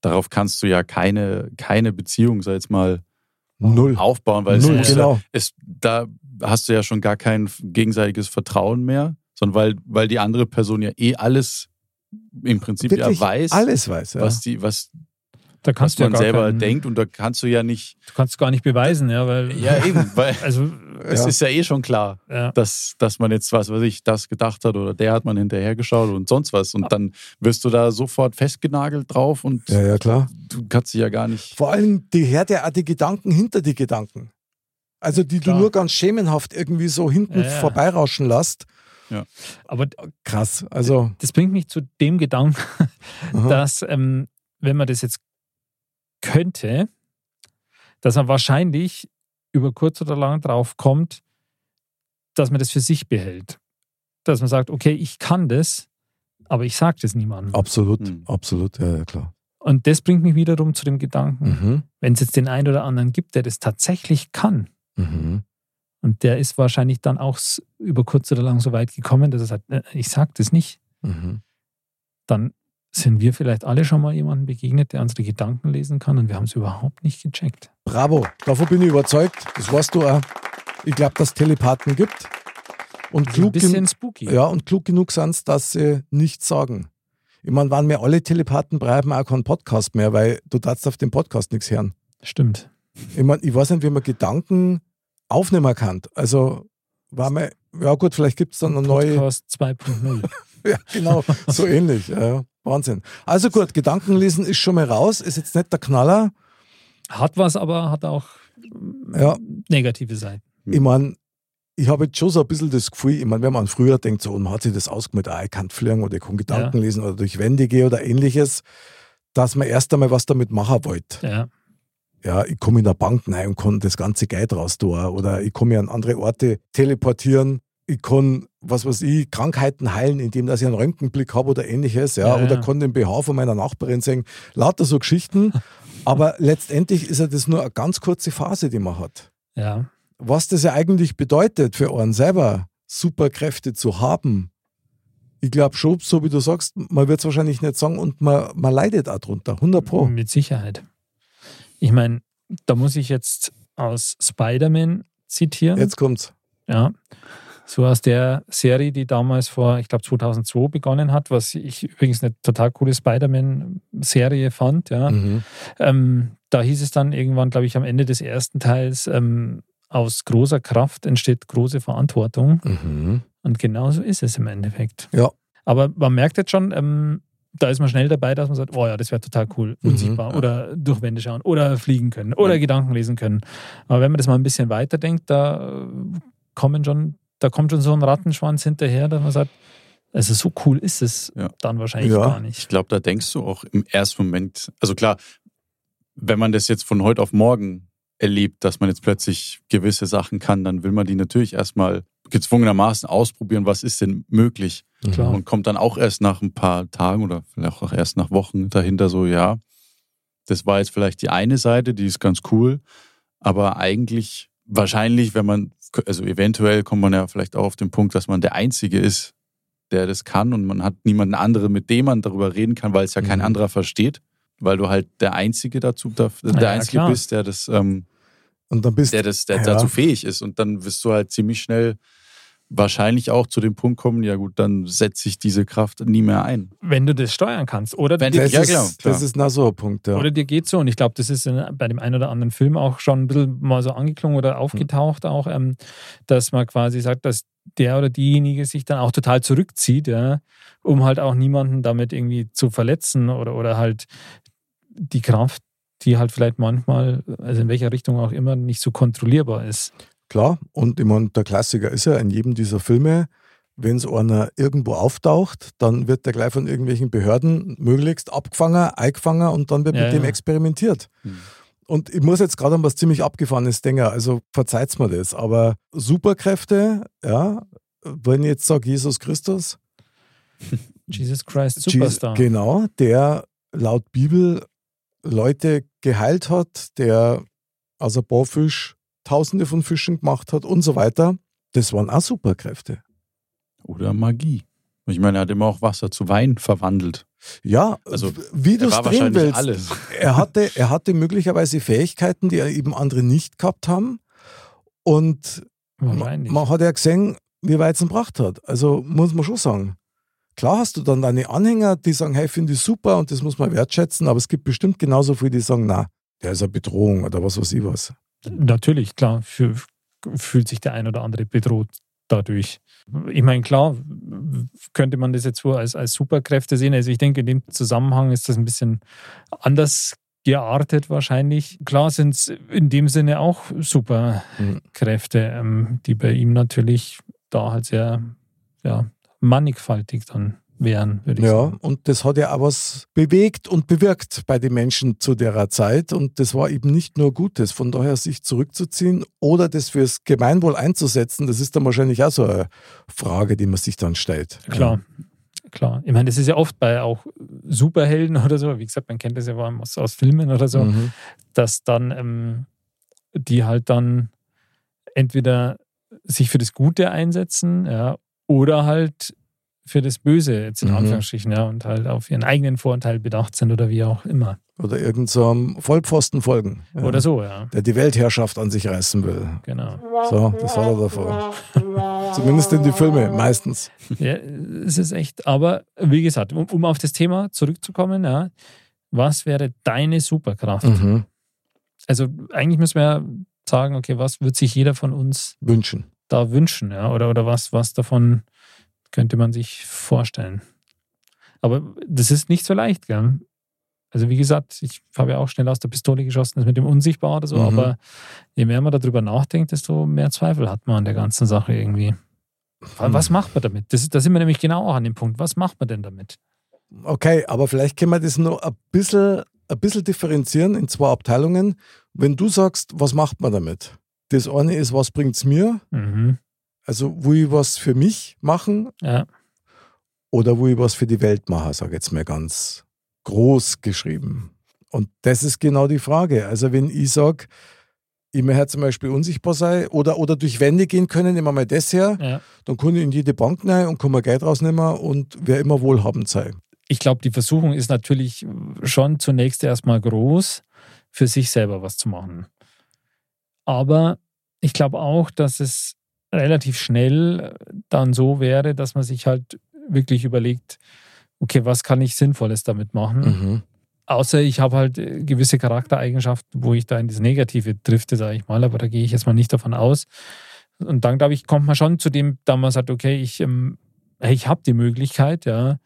darauf kannst du ja keine, keine Beziehung, sag jetzt mal, null. aufbauen, weil Null, es, genau. es, da hast du ja schon gar kein gegenseitiges Vertrauen mehr, sondern weil, weil die andere Person ja eh alles im Prinzip Wirklich ja weiß, alles weiß. Ja. was, die, was Da kannst was du ja man gar selber keinen- denkt und da kannst du ja nicht. Du kannst gar nicht beweisen, ja, weil. Ja, eben, weil Also, es Ja. ist ja eh schon klar, ja. dass, dass man jetzt, was weiß ich, das gedacht hat oder der hat man hinterhergeschaut und sonst was. Und dann wirst du da sofort festgenagelt drauf und Ja, ja, klar. du kannst dich ja gar nicht. Vor allem, die ja auch die Gedanken hinter die Gedanken. Also, die Klar. du nur ganz schemenhaft irgendwie so hinten Ja, ja. vorbeirauschen lässt. Aber Krass. Also, das bringt mich zu dem Gedanken, dass, ähm, wenn man das jetzt könnte, dass man wahrscheinlich über kurz oder lang drauf kommt, dass man das für sich behält. Dass man sagt, okay, ich kann das, aber ich sage das niemandem. absolut, Hm. absolut, ja, ja, klar. Und das bringt mich wiederum zu dem Gedanken, Mhm. wenn es jetzt den einen oder anderen gibt, der das tatsächlich kann, Mhm. und der ist wahrscheinlich dann auch über kurz oder lang so weit gekommen, dass er sagt, äh, ich sage das nicht, Mhm. dann sind wir vielleicht alle schon mal jemandem begegnet, der unsere Gedanken lesen kann und wir haben es überhaupt nicht gecheckt. Bravo, davon bin ich überzeugt. Das weißt du auch. Ich glaube, dass es Telepathen gibt. Und Ein klug, bisschen gen spooky. ja, und klug genug sind dass sie nichts sagen. Ich meine, waren wir alle Telepathen, bleiben auch keinen Podcast mehr, weil du darfst auf dem Podcast nichts hören. Stimmt. Ich meine, ich weiß nicht, wie man Gedanken aufnehmen kann. Also war mir, ja gut, vielleicht gibt es dann eine neue. Podcast 2.0. Ja, genau, so ähnlich. Ja, Wahnsinn. Also gut, Gedanken lesen ist schon mal raus, ist jetzt nicht der Knaller. Hat was, aber hat auch Ja. negative Seiten. Hm. Ich meine, ich habe jetzt schon so ein bisschen das Gefühl, ich meine, wenn man früher denkt, so, und man hat sich das ausgemalt, ah, ich kann fliegen oder ich kann Gedanken Ja. lesen oder durch Wände gehen oder ähnliches, dass man erst einmal was damit machen wollte. Ja. Ja, ich komme in der Bank rein und kann das ganze Geld raus tun oder ich mich an andere Orte teleportieren. Ich kann, was weiß ich, Krankheiten heilen, indem dass ich einen Röntgenblick habe oder ähnliches, ja, Ja, oder ja. kann den BH von meiner Nachbarin sehen. Lauter so Geschichten. Aber letztendlich ist ja das nur eine ganz kurze Phase, die man hat Ja. was das ja eigentlich bedeutet für einen selber, Superkräfte zu haben. Ich glaube schon, so wie du sagst, man wird es wahrscheinlich nicht sagen und man, man leidet auch drunter, 100 Pro. Mit Sicherheit. Ich meine, da muss ich jetzt aus Spider-Man zitieren. Jetzt kommt's. Ja. So aus der Serie, die damals vor, ich glaube, 2002 begonnen hat, was ich übrigens eine total coole Spider-Man-Serie fand. Ja. Mhm. Ähm, da hieß es dann irgendwann, glaube ich, am Ende des ersten Teils, ähm, aus großer Kraft entsteht große Verantwortung. Mhm. Und genauso ist es im Endeffekt. Ja. Aber man merkt jetzt schon, ähm, da ist man schnell dabei, dass man sagt, oh ja, das wäre total cool, Mhm. unsichtbar oder durch Wände schauen oder fliegen können oder Gedanken lesen können. Aber wenn man das mal ein bisschen weiterdenkt, da kommen schon, da kommt schon so ein Rattenschwanz hinterher, dass man sagt, also so cool ist es Ja. dann wahrscheinlich Ja. gar Ich nicht. glaube, da denkst du auch im ersten Moment, also klar, wenn man das jetzt von heute auf morgen erlebt, dass man jetzt plötzlich gewisse Sachen kann, dann will man die natürlich erstmal gezwungenermaßen ausprobieren, was ist denn möglich. Klar. Und kommt dann auch erst nach ein paar Tagen oder vielleicht auch erst nach Wochen dahinter so, ja, das war jetzt vielleicht die eine Seite, die ist ganz cool, aber eigentlich wahrscheinlich, wenn man, also eventuell kommt man ja vielleicht auch auf den Punkt, dass man der Einzige ist, der das kann und man hat niemanden anderen, mit dem man darüber reden kann, weil es ja kein Mhm. anderer versteht, weil du halt der Einzige dazu, der ja, Einzige klar. bist, der das, ähm, Und dann bist der das, der Ja. dazu fähig ist und dann wirst du halt ziemlich schnell wahrscheinlich auch zu dem Punkt kommen, ja gut, dann setze ich diese Kraft nie mehr ein. Wenn du das steuern kannst. Oder, Wenn- dir, das, Ja, ist, klar, klar. das ist na so ein Punkt, ja. oder dir geht so. Und ich glaube, das ist in, bei dem einen oder anderen Film auch schon ein bisschen mal so angeklungen oder aufgetaucht, auch, ähm, dass man quasi sagt, dass der oder diejenige sich dann auch total zurückzieht, ja, um halt auch niemanden damit irgendwie zu verletzen oder, oder halt die Kraft, die halt vielleicht manchmal, also in welcher Richtung auch immer, nicht so kontrollierbar ist. Klar, und ich meine, der Klassiker ist ja in jedem dieser Filme, wenn es einer irgendwo auftaucht, dann wird der gleich von irgendwelchen Behörden möglichst abgefangen, eingefangen und dann wird Ja, mit dem ja. experimentiert. Hm. Und ich muss jetzt gerade an was ziemlich Abgefahrenes denken, also verzeiht's mir das, aber Superkräfte, ja, wenn ich jetzt sage Jesus Christus, Jesus Christ Jesus- Superstar. genau, der laut Bibel Leute geheilt hat, der aus ein paar Fisch Tausende von Fischen gemacht hat und so weiter. Das waren auch Superkräfte. Oder Magie. Ich meine, er hat immer auch Wasser zu Wein verwandelt. Ja, Also, wie du Er es drehen willst. alles. Er hatte, er hatte möglicherweise Fähigkeiten, die eben andere nicht gehabt haben. Und Wahrscheinlich. man hat ja gesehen, wie weit es ihn gebracht hat. Also muss man schon sagen. Klar hast du dann deine Anhänger, die sagen, hey, finde ich super und das muss man wertschätzen, aber es gibt bestimmt genauso viele, die sagen, na, der ist eine Bedrohung oder was weiß ich was. Natürlich, klar, für, fühlt sich der ein oder andere bedroht dadurch. Ich meine, klar, könnte man das jetzt wohl als, als Superkräfte sehen. Also ich denke, in dem Zusammenhang ist das ein bisschen anders geartet wahrscheinlich. Klar sind es in dem Sinne auch Superkräfte, ähm, die bei ihm natürlich da halt sehr ja, mannigfaltig dann wären, würde ich Ja, sagen. und das hat ja auch was bewegt und bewirkt bei den Menschen zu der Zeit. Und das war eben nicht nur Gutes. Von daher sich zurückzuziehen oder das fürs Gemeinwohl einzusetzen, das ist dann wahrscheinlich auch so eine Frage, die man sich dann stellt. Klar. Klar. Ich meine, das ist ja oft bei auch Superhelden oder so, wie gesagt, man kennt das ja aus, aus Filmen oder so, Mhm. dass dann ähm, die halt dann entweder sich für das Gute einsetzen, ja, oder halt für das Böse, jetzt in Mhm. Anführungsstrichen, ja, und halt auf ihren eigenen Vorteil bedacht sind oder wie auch immer. Oder irgendeinem so einem Vollpfosten folgen. Ja. Oder so, ja. Der die Weltherrschaft an sich reißen will. Genau. So, das war er davor. Zumindest in die Filme, meistens. Ja, es ist echt, aber wie gesagt, um, um auf das Thema zurückzukommen, ja, was wäre deine Superkraft? Mhm. Also eigentlich müssen wir ja sagen, okay, was wird sich jeder von uns Wünschen. da wünschen, ja? Oder, oder was, was davon könnte man sich vorstellen? Aber das ist nicht so leicht, gell? Also wie gesagt, ich habe ja auch schnell aus der Pistole geschossen, das mit dem Unsichtbar oder so, Mhm. aber je mehr man darüber nachdenkt, desto mehr Zweifel hat man an der ganzen Sache irgendwie. Hm. Was macht man damit? Das da sind wir nämlich genau auch an dem Punkt. Was macht man denn damit? Okay, aber vielleicht können wir das noch ein bisschen, ein bisschen differenzieren in zwei Abteilungen. Wenn du sagst, was macht man damit? Das eine ist, was bringt es mir? Mhm. Also, wo ich was für mich machen Ja, oder wo ich was für die Welt mache, sage ich jetzt mal ganz groß geschrieben. Und das ist genau die Frage. Also, wenn ich sage, ich möchte zum Beispiel unsichtbar sein oder, oder durch Wände gehen können, nehmen wir mal das her, ja. dann kann ich in jede Bank rein und kann mir Geld rausnehmen und wer immer wohlhabend sein. ich glaube, die Versuchung ist natürlich schon zunächst erstmal groß, für sich selber was zu machen. Aber ich glaube auch, dass es relativ schnell dann so wäre, dass man sich halt wirklich überlegt, okay, was kann ich Sinnvolles damit machen? Mhm. Außer ich habe halt äh, gewisse Charaktereigenschaften, wo ich da in das Negative drifte, sage ich mal, aber da gehe ich jetzt mal nicht davon aus. Und dann, glaube ich, kommt man schon zu dem, da man sagt, okay, ich, ähm, ich habe die Möglichkeit, ja,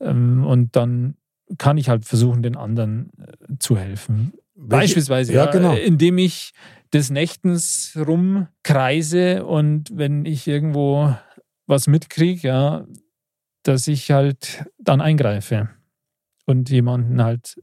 ähm, und dann kann ich halt versuchen, den anderen äh, zu helfen. Beispielsweise, Ja, ja, genau. indem ich des Nächtens rumkreise und wenn ich irgendwo was mitkriege, ja, dass ich halt dann eingreife und jemanden halt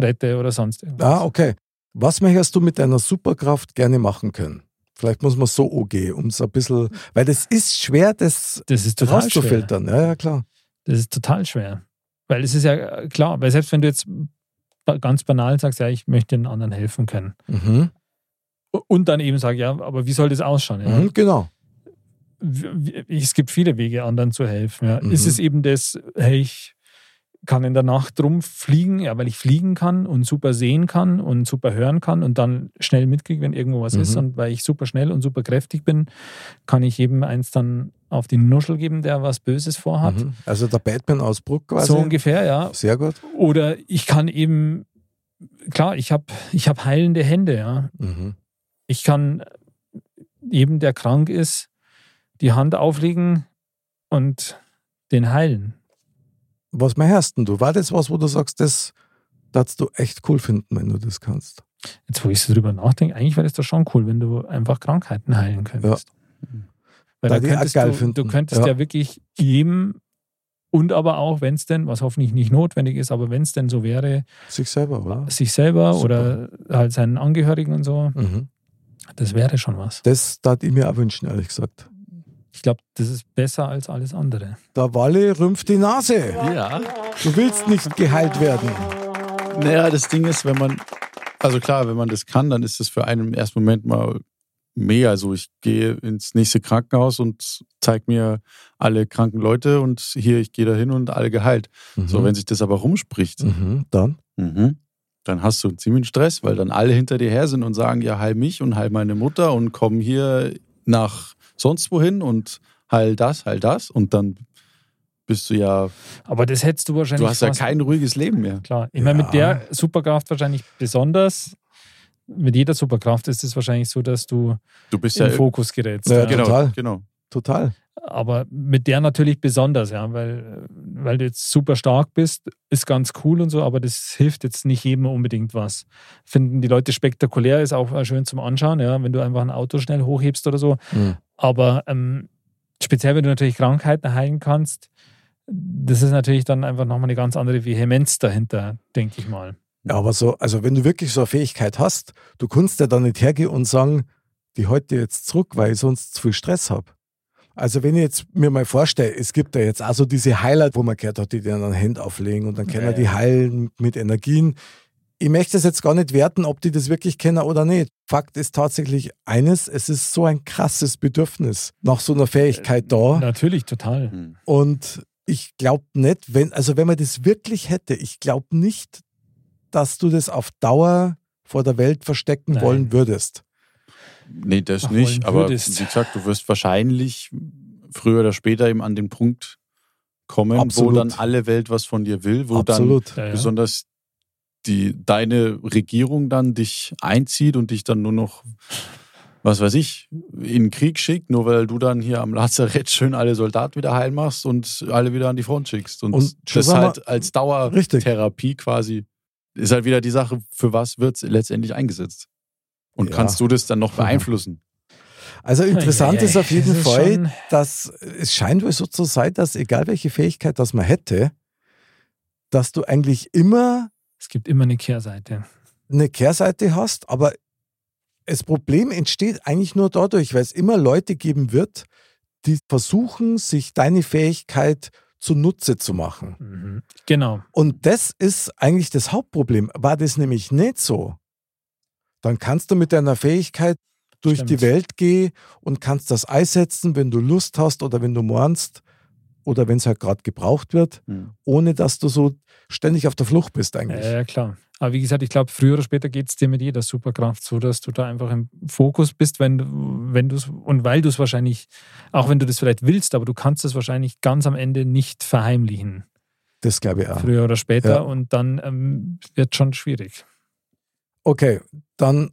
rette oder sonst irgendwas. Ah, okay. Was möchtest du mit deiner Superkraft gerne machen können? Vielleicht muss man so OG, um es ein bisschen, weil das ist schwer, das Das ist total schwer. rauszufiltern. Ja, ja, klar. Das ist total schwer. Weil es ist ja äh, klar, weil selbst wenn du jetzt ganz banal sagst, ja, ich möchte den anderen helfen können. Mhm. Und dann eben sag, ja, aber wie soll das ausschauen? Ja? Mhm, genau. es gibt viele Wege, anderen zu helfen. Ja. Mhm. Ist es eben das, hey, ich kann in der Nacht rumfliegen, ja, weil ich fliegen kann und super sehen kann und super hören kann und dann schnell mitkriege, wenn irgendwo was Mhm. ist. Und weil ich super schnell und super kräftig bin, kann ich jedem eins dann auf die Nuschel geben, der was Böses vorhat. Mhm. Also der Batman-Ausbruch quasi. So ungefähr, ja. Sehr gut. Oder ich kann eben, klar, ich habe ich hab heilende Hände, ja. Mhm. Ich kann jedem, der krank ist, die Hand auflegen und den heilen. Was denn du? War das was, wo du sagst, das darfst du echt cool finden, wenn du das kannst? Jetzt, wo ich so drüber nachdenke, eigentlich wäre das doch schon cool, wenn du einfach Krankheiten heilen könntest. Weil Da könntest geil du, finden. du könntest Ja. ja, wirklich jedem und aber auch, wenn es denn, was hoffentlich nicht notwendig ist, aber wenn es denn so wäre, Sich selber, oder? sich selber Super. oder halt seinen Angehörigen und so, Mhm. das wäre schon was. Das darf ich mir auch wünschen, ehrlich gesagt. Ich glaube, das ist besser als alles andere. Der Walle rümpft die Nase. Ja. Du willst nicht geheilt werden. Naja, das Ding ist, wenn man, also klar, wenn man das kann, dann ist das für einen im ersten Moment mal mega. Also ich gehe ins nächste Krankenhaus und zeige mir alle kranken Leute und hier, ich gehe da hin und alle geheilt. So, wenn sich das aber rumspricht, mhm. Dann? mhm, dann hast du einen ziemlichen Stress, weil dann alle hinter dir her sind und sagen, ja, heil mich und heil meine Mutter und komm hier nach sonst wohin und heil das, heil das. Und dann bist du ja, Aber das hättest du wahrscheinlich. du hast ja kein ruhiges Leben mehr. Klar. Ich meine, Ja. mit der Superkraft wahrscheinlich besonders. Mit jeder Superkraft ist es wahrscheinlich so, dass du Du bist in ja, den Fokus gerätst. Ja, ja. genau, Total. genau. Total. Aber mit der natürlich besonders, ja, weil, weil du jetzt super stark bist, ist ganz cool und so, aber das hilft jetzt nicht jedem unbedingt was. Finden die Leute spektakulär, ist auch schön zum Anschauen, ja, wenn du einfach ein Auto schnell hochhebst oder so. Mhm. Aber ähm, speziell, wenn du natürlich Krankheiten heilen kannst, das ist natürlich dann einfach nochmal eine ganz andere Vehemenz dahinter, denke ich mal. Ja, aber so, also wenn du wirklich so eine Fähigkeit hast, du kannst ja dann nicht hergehen und sagen, die heute jetzt zurück, weil ich sonst zu viel Stress habe. Also wenn ich jetzt mir mal vorstelle, es gibt ja jetzt auch so diese Heiler, wo man gehört hat, die dann ein Hand auflegen und dann können Ja, die heilen mit Energien. Ich möchte es jetzt gar nicht werten, ob die das wirklich kennen oder nicht. Fakt ist tatsächlich eines, es ist so ein krasses Bedürfnis nach so einer Fähigkeit da. Natürlich, total. Hm. Und ich glaube nicht, wenn, also wenn man das wirklich hätte, ich glaube nicht, dass du das auf Dauer vor der Welt verstecken Nein. wollen würdest. Nee, das Ach, nicht. Aber würdest. wie gesagt, du wirst wahrscheinlich früher oder später eben an den Punkt kommen, Absolut. wo dann alle Welt was von dir will, wo dann Absolut. Ja, ja. besonders die, deine Regierung dann dich einzieht und dich dann nur noch, was weiß ich, in den Krieg schickt, nur weil du dann hier am Lazarett schön alle Soldaten wieder heil machst und alle wieder an die Front schickst. Und, Und das halt als. Dauertherapie quasi ist halt wieder die Sache, für was wird es letztendlich eingesetzt? Und Ja. kannst du das dann noch beeinflussen? Also interessant Eieiei, ist auf jeden das ist Fall, dass es scheint wohl so zu sein, dass egal welche Fähigkeit das man hätte, dass du eigentlich immer Es gibt immer eine Kehrseite. eine Kehrseite hast, aber das Problem entsteht eigentlich nur dadurch, weil es immer Leute geben wird, die versuchen, sich deine Fähigkeit zunutze zu machen. Mhm. Genau. Und das ist eigentlich das Hauptproblem. War das nämlich nicht so, dann kannst du mit deiner Fähigkeit durch Stimmt. die Welt gehen und kannst das einsetzen, wenn du Lust hast oder wenn du meinst oder wenn es halt gerade gebraucht wird, Hm. ohne dass du so ständig auf der Flucht bist eigentlich. Ja, ja, klar. Aber wie gesagt, ich glaube, früher oder später geht es dir mit jeder Superkraft so, dass du da einfach im Fokus bist, wenn du, wenn du es, und weil du es wahrscheinlich, auch wenn du das vielleicht willst, aber du kannst es wahrscheinlich ganz am Ende nicht verheimlichen. Das glaube ich auch. Früher oder später. Ja. Und dann ähm, wird schon schwierig. Okay, dann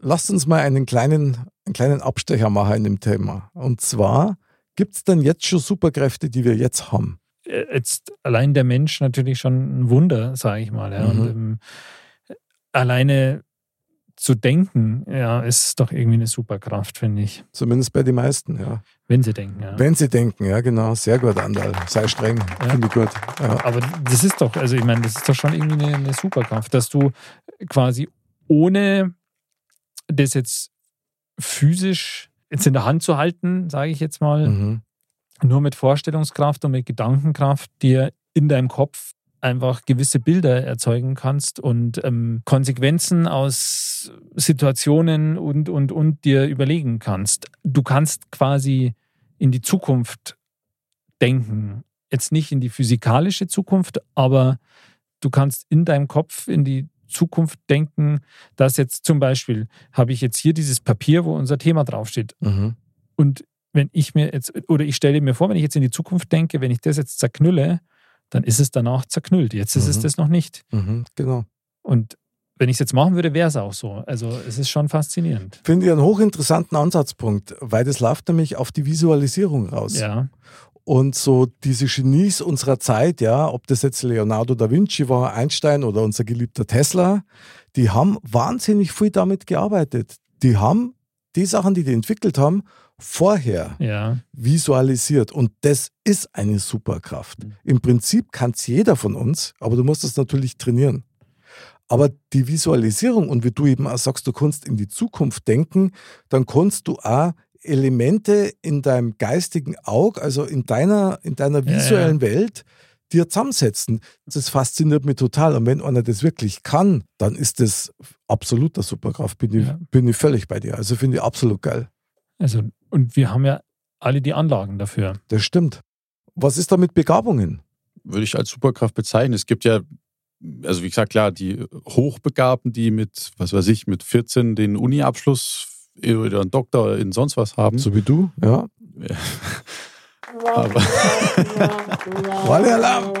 lasst uns mal einen kleinen, einen kleinen Abstecher machen in dem Thema. Und zwar, gibt es denn jetzt schon Superkräfte, die wir jetzt haben? Äh, Jetzt allein der Mensch natürlich schon ein Wunder, sage ich mal. Ja. Mhm. Und, ähm, alleine zu denken, ja, ist doch irgendwie eine Superkraft, finde ich. Zumindest bei den meisten, ja. Wenn sie denken, ja. Wenn sie denken, ja, genau. Sehr gut, Andal. Sei streng. Finde ich gut. Ja. Aber das ist doch, also ich meine, das ist doch schon irgendwie eine, eine Superkraft, dass du quasi ohne das jetzt physisch jetzt in der Hand zu halten, sage ich jetzt mal, Mhm. Nur mit Vorstellungskraft und mit Gedankenkraft dir in deinem Kopf einfach gewisse Bilder erzeugen kannst und ähm, Konsequenzen aus Situationen und, und, und dir überlegen kannst. Du kannst quasi in die Zukunft denken. Jetzt nicht in die physikalische Zukunft, aber du kannst in deinem Kopf in die Zukunft denken, dass jetzt zum Beispiel habe ich jetzt hier dieses Papier, wo unser Thema draufsteht. Mhm. Und wenn ich mir jetzt, oder ich stelle mir vor, wenn ich jetzt in die Zukunft denke, wenn ich das jetzt zerknülle, dann ist es danach zerknüllt. Jetzt ist es Mhm. das noch nicht. Mhm. Genau. Und wenn ich es jetzt machen würde, wäre es auch so. Also es ist schon faszinierend. Finde ich einen hochinteressanten Ansatzpunkt, weil das läuft nämlich auf die Visualisierung raus. Ja, Und so diese Genies unserer Zeit, ja, ob das jetzt Leonardo da Vinci war, Einstein oder unser geliebter Tesla, die haben wahnsinnig viel damit gearbeitet. Die haben die Sachen, die die entwickelt haben, vorher ja. visualisiert. Und das ist eine Superkraft. Mhm. Im Prinzip kann es jeder von uns, aber du musst es natürlich trainieren. Aber die Visualisierung und wie du eben auch sagst, du kannst in die Zukunft denken, dann kannst du auch Elemente in deinem geistigen Auge, also in deiner, in deiner Ja, ja. visuellen Welt, dir zusammensetzen. Das fasziniert mich total. Und wenn einer das wirklich kann, dann ist das absoluter Superkraft. Bin ich, Ja. bin ich völlig bei dir. Also finde ich absolut geil. Also, und wir haben ja alle die Anlagen dafür. Das stimmt. Was ist da mit Begabungen? würde ich als Superkraft bezeichnen. Es gibt ja, also wie gesagt, klar, die Hochbegabten, die mit, was weiß ich, mit 14 den Uni-Abschluss oder einen Doktor in sonst was haben. So wie du, ja. Aber, Walle Alarm!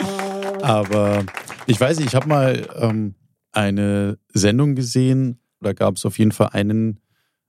aber ich weiß nicht, ich habe mal ähm, eine Sendung gesehen, da gab es auf jeden Fall einen,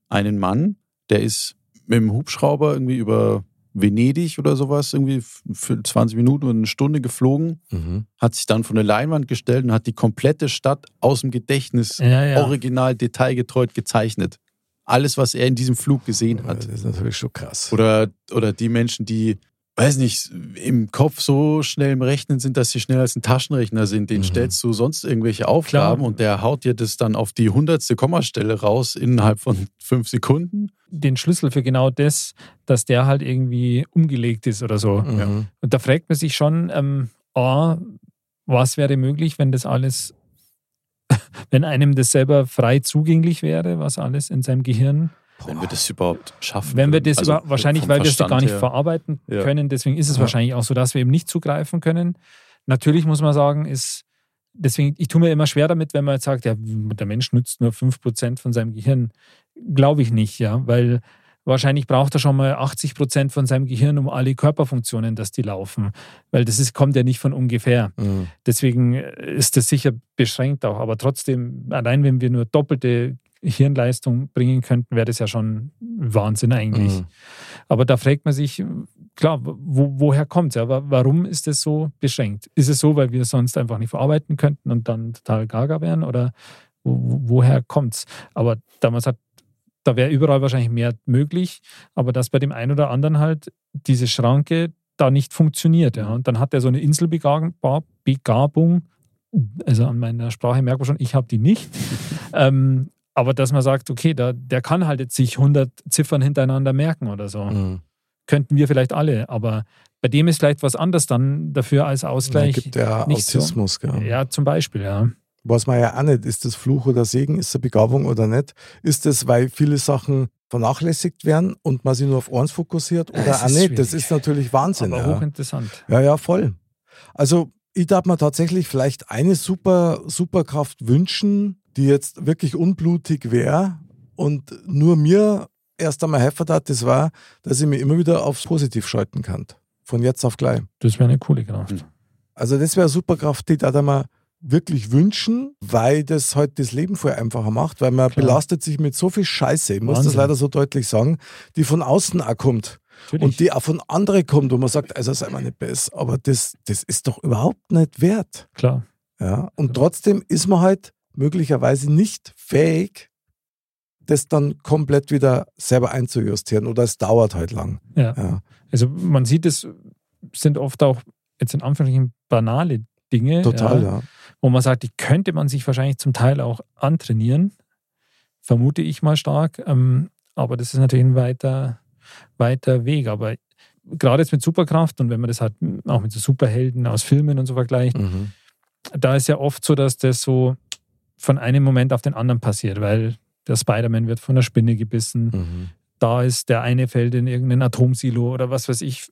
einen Mann, der ist mit dem Hubschrauber irgendwie über Venedig oder sowas irgendwie für 20 Minuten oder eine Stunde geflogen, Mhm. hat sich dann von der Leinwand gestellt und hat die komplette Stadt aus dem Gedächtnis Ja, ja. original detailgetreu gezeichnet. Alles, was er in diesem Flug gesehen hat. Das ist natürlich schon krass. Oder, oder die Menschen, die, weiß nicht, im Kopf so schnell im Rechnen sind, dass sie schneller als ein Taschenrechner sind. Den Mhm. stellst du sonst irgendwelche Aufgaben Klar. und der haut dir das dann auf die hundertste Kommastelle raus innerhalb von fünf Sekunden. Den Schlüssel für genau das, dass der halt irgendwie umgelegt ist oder so. Mhm. Und da fragt man sich schon, ähm, A, was wäre möglich, wenn das alles, wenn einem das selber frei zugänglich wäre, was alles in seinem Gehirn Wenn wir das überhaupt schaffen. Wenn wir das Also über, wahrscheinlich, weil wir es gar nicht her. verarbeiten können, deswegen ist es Ja. wahrscheinlich auch so, dass wir eben nicht zugreifen können. Natürlich muss man sagen, ist, deswegen, ich tue mir immer schwer damit, wenn man jetzt sagt, ja, der Mensch nutzt nur 5% von seinem Gehirn. Glaube ich nicht, ja, weil wahrscheinlich braucht er schon mal 80% von seinem Gehirn, um alle Körperfunktionen, dass die laufen. Weil das ist, kommt ja nicht von ungefähr. Mhm. Deswegen ist das sicher beschränkt auch. Aber trotzdem, allein wenn wir nur doppelte Hirnleistung bringen könnten, wäre das ja schon Wahnsinn eigentlich. Mhm. Aber da fragt man sich, klar, wo, woher kommt es? Ja? Wa- Warum ist es so beschränkt? Ist es so, weil wir sonst einfach nicht verarbeiten könnten und dann total gaga wären? Oder wo, wo- woher kommt es? Aber damals hat, da wäre überall wahrscheinlich mehr möglich, aber dass bei dem einen oder anderen halt diese Schranke da nicht funktioniert. Ja? Und dann hat er so eine Inselbegabung, also an meiner Sprache merkt man schon, ich habe die nicht. ähm, aber dass man sagt, okay, da, der kann halt jetzt sich 100 Ziffern hintereinander merken oder so. Mhm. Könnten wir vielleicht alle, aber bei dem ist vielleicht was anderes dann dafür als Da Ausgleich. gibt ja nicht so. Autismus. Gell? Ja, zum Beispiel, ja. Was man ja auch nicht, ist das Fluch oder Segen, ist eine Begabung oder nicht? Ist das, weil viele Sachen vernachlässigt werden und man sich nur auf eins fokussiert oder Das auch ist nicht? Das schwierig. ist natürlich Wahnsinn. Aber ja. hochinteressant. Ja, ja, voll. Also ich darf mir tatsächlich vielleicht eine super Superkraft wünschen, die jetzt wirklich unblutig wäre und nur mir erst einmal helfen hat, das war, dass ich mich immer wieder aufs Positiv schalten kann. Von jetzt auf gleich. Das wäre eine coole Kraft. Mhm. Also das wäre eine Superkraft, die darf ich mir wirklich wünschen, weil das halt das Leben voll einfacher macht, weil man Klar. belastet sich mit so viel Scheiße, ich muss das Wahnsinn. leider so deutlich sagen, die von außen auch kommt. Natürlich. Und die auch von anderen kommt, wo man sagt, also sei mal nicht besser, aber das, das ist doch überhaupt nicht wert. Klar. Ja? Und trotzdem ist man halt möglicherweise nicht fähig, das dann komplett wieder selber einzujustieren oder es dauert halt lang. Ja. Ja. Also man sieht, es sind oft auch jetzt in Anführungsstrichen banale Dinge, Total, ja, ja. wo man sagt, die könnte man sich wahrscheinlich zum Teil auch antrainieren. Vermute ich mal stark. Ähm, aber das ist natürlich ein weiter, weiter Weg. Aber gerade jetzt mit Superkraft und wenn man das halt auch mit so Superhelden aus Filmen und so vergleicht, Mhm. da ist ja oft so, dass das so von einem Moment auf den anderen passiert, weil der Spider-Man wird von einer Spinne gebissen, Mhm. da ist der eine fällt in irgendein Atomsilo oder was weiß ich.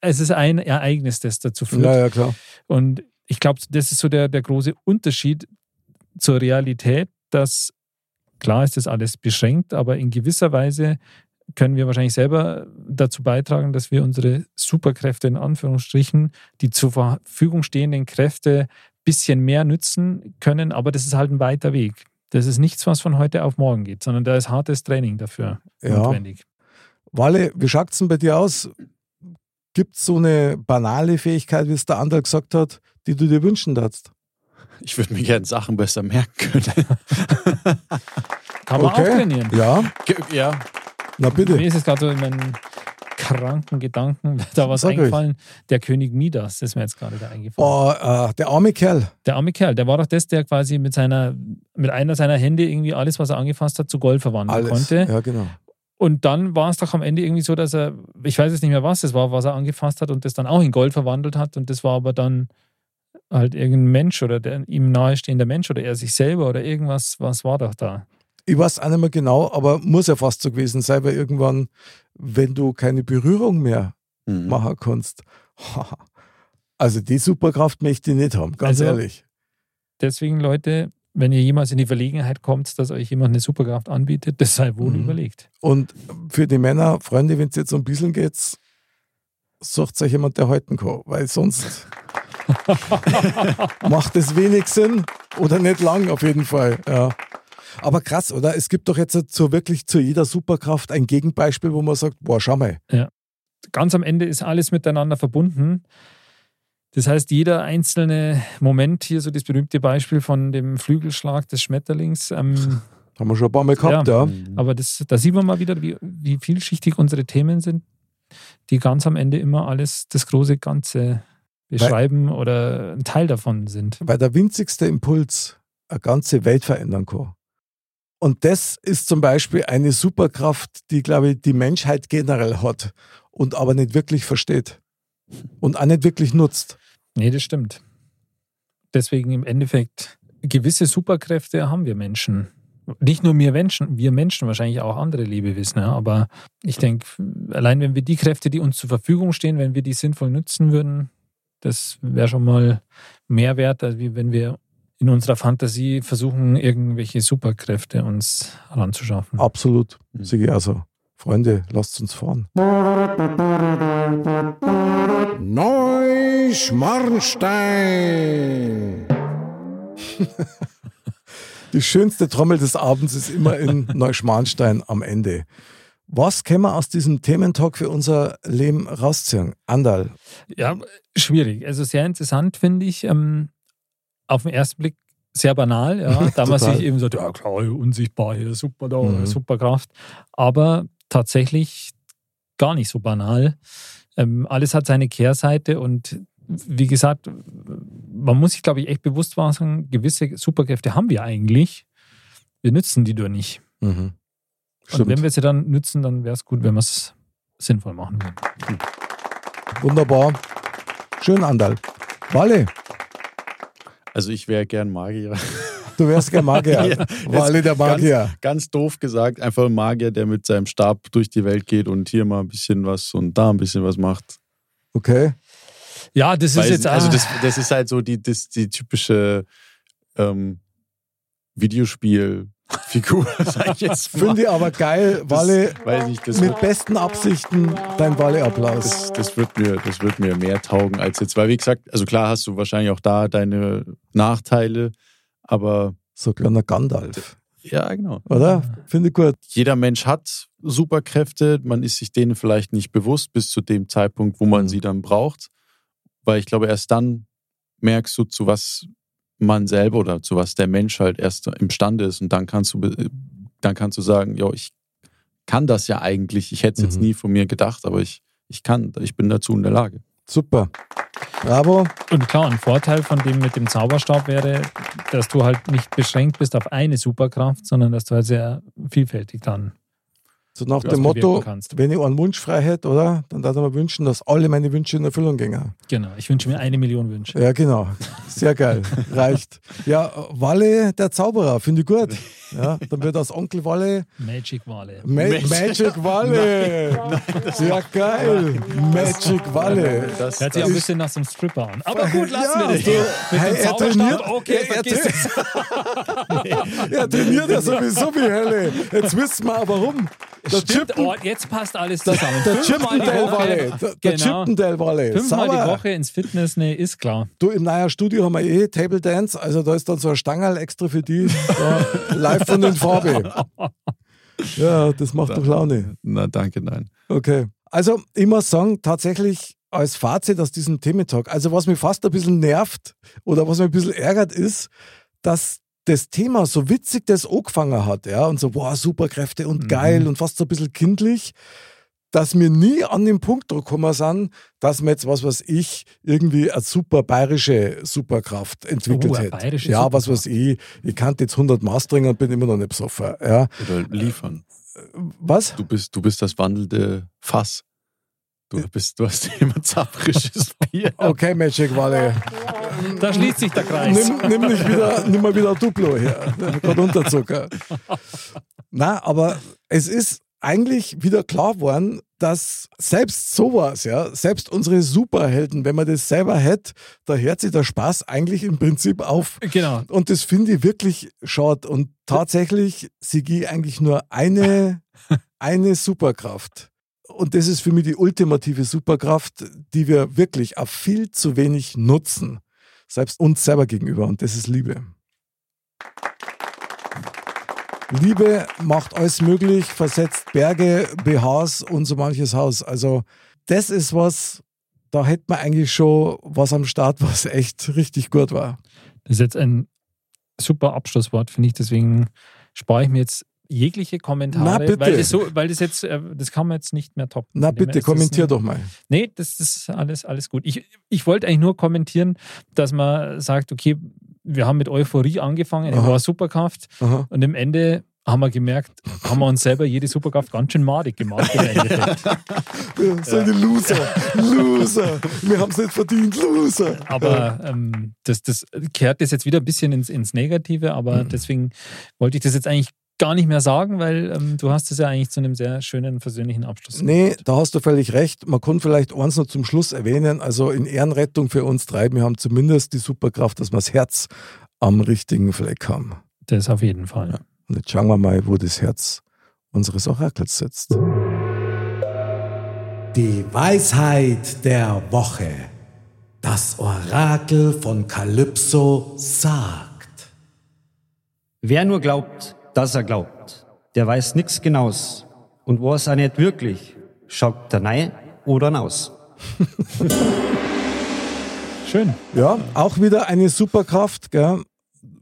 Es ist ein Ereignis, das dazu führt. Ja, ja, klar. Und ich glaube, das ist so der, der große Unterschied zur Realität, dass klar ist das alles beschränkt, aber in gewisser Weise können wir wahrscheinlich selber dazu beitragen, dass wir unsere Superkräfte in Anführungsstrichen, die zur Verfügung stehenden Kräfte bisschen mehr nützen können, aber das ist halt ein weiter Weg. Das ist nichts, was von heute auf morgen geht, sondern da ist hartes Training dafür Ja. notwendig. Walle, wie schaut es denn bei dir aus? Gibt es so eine banale Fähigkeit, wie es der andere gesagt hat, die du dir wünschen darfst? Ich würde mir gerne Sachen besser merken können. Kann man Okay. auch trainieren. Ja, ja, na Mir bitte. ist es gerade so in meinen kranken Gedanken da was Sag eingefallen. Der König Midas, das ist mir jetzt gerade da eingefallen. Oh, äh, der arme Kerl. Der arme Kerl, der war doch das, der quasi mit seiner, mit einer seiner Hände irgendwie alles, was er angefasst hat, zu Gold verwandeln Alles. konnte. Ja, genau. Und dann war es doch am Ende irgendwie so, dass er, ich weiß jetzt nicht mehr, was es war, was er angefasst hat und das dann auch in Gold verwandelt hat. Und das war aber dann halt irgendein Mensch oder der ihm nahestehender Mensch oder er sich selber oder irgendwas, was war doch da? Ich weiß auch nicht mehr genau, aber muss ja fast so gewesen sein, weil irgendwann, wenn du keine Berührung mehr Mhm. machen kannst, also die Superkraft möchte ich nicht haben, ganz Also- ehrlich. Deswegen, Leute, wenn ihr jemals in die Verlegenheit kommt, dass euch jemand eine Superkraft anbietet, das sei wohl Mhm. überlegt. Und für die Männer, Freunde, wenn es jetzt so ein bisschen geht, sucht euch jemand, der halten kann, weil sonst macht es wenig Sinn oder nicht lang auf jeden Fall. Ja. Aber krass, oder? Es gibt doch jetzt so wirklich zu jeder Superkraft ein Gegenbeispiel, wo man sagt, boah, schau mal. Ganz am Ende ist alles miteinander verbunden. Das heißt, jeder einzelne Moment, hier so das berühmte Beispiel von dem Flügelschlag des Schmetterlings, ähm, Haben wir schon ein paar Mal gehabt, ja. aber das, da sieht man mal wieder, wie, wie vielschichtig unsere Themen sind, die ganz am Ende immer alles das große Ganze beschreiben oder ein Teil davon sind. Weil der winzigste Impuls eine ganze Welt verändern kann. Und das ist zum Beispiel eine Superkraft, die, glaube ich, die Menschheit generell hat und aber nicht wirklich versteht und auch nicht wirklich nutzt. Nee, das stimmt. Deswegen im Endeffekt, gewisse Superkräfte haben wir Menschen. Nicht nur wir Menschen, wir Menschen, wahrscheinlich auch andere Lebewesen. Ja. Aber ich denke, allein wenn wir die Kräfte, die uns zur Verfügung stehen, wenn wir die sinnvoll nutzen würden, das wäre schon mal mehr wert, als wenn wir in unserer Fantasie versuchen, irgendwelche Superkräfte uns ranzuschaffen. Absolut. Sehe ich also. Freunde, lasst uns fahren. Neuschmarnstein. Die schönste Trommel des Abends ist immer in Neuschmarnstein am Ende. Was können wir aus diesem Thementalk für unser Leben rausziehen? Andal, Ja, schwierig. Also sehr interessant finde ich. Ähm, auf den ersten Blick sehr banal, ja. Da man Total. sich eben sagt, ja klar, unsichtbar hier, super da, Mhm. super Kraft. Aber tatsächlich gar nicht so banal. Ähm, alles hat seine Kehrseite und wie gesagt, man muss sich, glaube ich, echt bewusst machen, gewisse Superkräfte haben wir eigentlich. Wir nützen die nur nicht. Mhm. Und wenn wir sie dann nützen, dann wäre es gut, wenn wir es sinnvoll machen würden. Wunderbar. Schön, Andal. Walle, Also ich wäre gern Magier. du wärst gern Magier. Ja, Walle der Magier. Ganz doof gesagt, einfach ein Magier, der mit seinem Stab durch die Welt geht und hier mal ein bisschen was und da ein bisschen was macht. Okay. Ja, das ist Weiß jetzt also ah, das, das ist halt so die, das, die typische ähm, Videospielfigur, sag ich jetzt mal. Finde ich aber geil, Walle. das Mit wird, besten Absichten dein Walle-Applaus. das, das, wird mir, das wird mir mehr taugen als jetzt. Weil, wie gesagt, also klar hast du wahrscheinlich auch da deine Nachteile, aber So ein kleiner Gandalf. ja, genau. Oder? Finde ich gut. Jeder Mensch hat Superkräfte, man ist sich denen vielleicht nicht bewusst bis zu dem Zeitpunkt, wo man Mhm. sie dann braucht. Weil ich glaube, erst dann merkst du, zu was man selber oder zu was der Mensch halt erst imstande ist. Und dann kannst du, dann kannst du sagen, ja, ich kann das ja eigentlich. Ich hätte es jetzt Mhm. nie von mir gedacht, aber ich, ich kann, ich bin dazu in der Lage. Super. Bravo. Und klar, ein Vorteil von dem mit dem Zauberstab wäre, dass du halt nicht beschränkt bist auf eine Superkraft, sondern dass du halt sehr vielfältig dann. So nach dem Motto, wenn ich einen Wunsch frei hätte, oder? Dann darf ich mir wünschen, dass alle meine Wünsche in Erfüllung gingen. Genau, ich wünsche mir eine Million Wünsche. Ja, genau. Sehr geil. Reicht. Ja, Walle der Zauberer, finde ich gut. Ja, dann wird aus Onkel Walle Magic Wale. Ma Magic- Walle. ja, geil. Magic Walle. Das, Hört sich ein bisschen nach so einem Stripper an. Aber gut, lassen Ja, wir das. so, Mit hey, er trainiert, okay, er, er, vergiss es. er trainiert ja sowieso wie Hölle. Jetzt wissen wir auch warum. Der Stimmt, oh, jetzt passt alles zusammen. der die Chippendale. Woche. Der, der Genau. Chippendale. Fünfmal Sauber. die Woche ins Fitness, nee, ist klar. Du, im neuen Studio haben wir eh Table Dance, also da ist dann so ein Stangerl extra für die, live von den Farbe. Ja, das macht doch Laune. Na, danke, nein. Okay. Also, ich muss sagen, tatsächlich als Fazit aus diesem Thementalk, also was mich fast ein bisschen nervt oder was mich ein bisschen ärgert, ist, dass das Thema so witzig das angefangen hat, ja, und so, boah, Superkräfte und geil und fast so ein bisschen kindlich, dass wir nie an den Punkt drauf gekommen sind, dass wir jetzt, was weiß ich, irgendwie eine super bayerische Superkraft entwickelt Oh, eine hätte. bayerische Ja, was weiß ich, ich kann jetzt 100 Maß trinken und bin immer noch nicht besoffen, ja. Oder liefern. Was? Du bist, du bist das wandelnde Fass. Du, bist, du hast immer zapfrisches Bier. Okay, Magic Valley. Da schließt sich der Kreis. Nimm, nimm, nicht wieder, nimm mal wieder Duplo her. Gerade Unterzucker. Na, aber es ist eigentlich wieder klar geworden, dass selbst sowas, ja, selbst unsere Superhelden, wenn man das selber hätte, da hört sich der Spaß eigentlich im Prinzip auf. Genau. Und das finde ich wirklich schade. Und tatsächlich, sie gibt eigentlich nur eine, eine Superkraft. und das ist für mich die ultimative Superkraft, die wir wirklich auf viel zu wenig nutzen. Selbst uns selber gegenüber. Und das ist Liebe. Liebe macht alles möglich, versetzt Berge, BHs und so manches Haus. Also das ist was, da hätte man eigentlich schon was am Start, was echt richtig gut war. Das ist jetzt ein super Abschlusswort, finde ich. Deswegen spare ich mir jetzt jegliche Kommentare, Na, weil das so, weil das jetzt, äh, das kann man jetzt nicht mehr toppen. Na bitte, kommentier ein- doch mal. Nee, das, ist alles, alles gut. Ich, ich wollte eigentlich nur kommentieren, dass man sagt, okay, wir haben mit Euphorie angefangen, Aha. war Superkraft Aha. und im Ende haben wir gemerkt, haben wir uns selber jede Superkraft ganz schön madig gemacht. So eine Loser, Loser. Wir haben es nicht verdient, Loser. Aber ähm, das, das kehrt das jetzt wieder ein bisschen ins, ins Negative, aber deswegen wollte ich das jetzt eigentlich gar nicht mehr sagen, weil ähm, du hast es ja eigentlich zu einem sehr schönen, versöhnlichen Abschluss Nee, da hast du völlig recht. Man kann vielleicht eins noch zum Schluss erwähnen. Also in Ehrenrettung für uns drei, wir haben zumindest die Superkraft, dass wir das Herz am richtigen Fleck haben. Das auf jeden Fall. Und jetzt schauen wir mal, wo das Herz unseres Orakels sitzt. Die Weisheit der Woche. Das Orakel von Kalypso sagt. Wer nur glaubt, dass er glaubt, der weiß nix Genaus. Und was er nicht wirklich, schaut der Nei oder naus. Schön. Ja, auch wieder eine Superkraft, gell?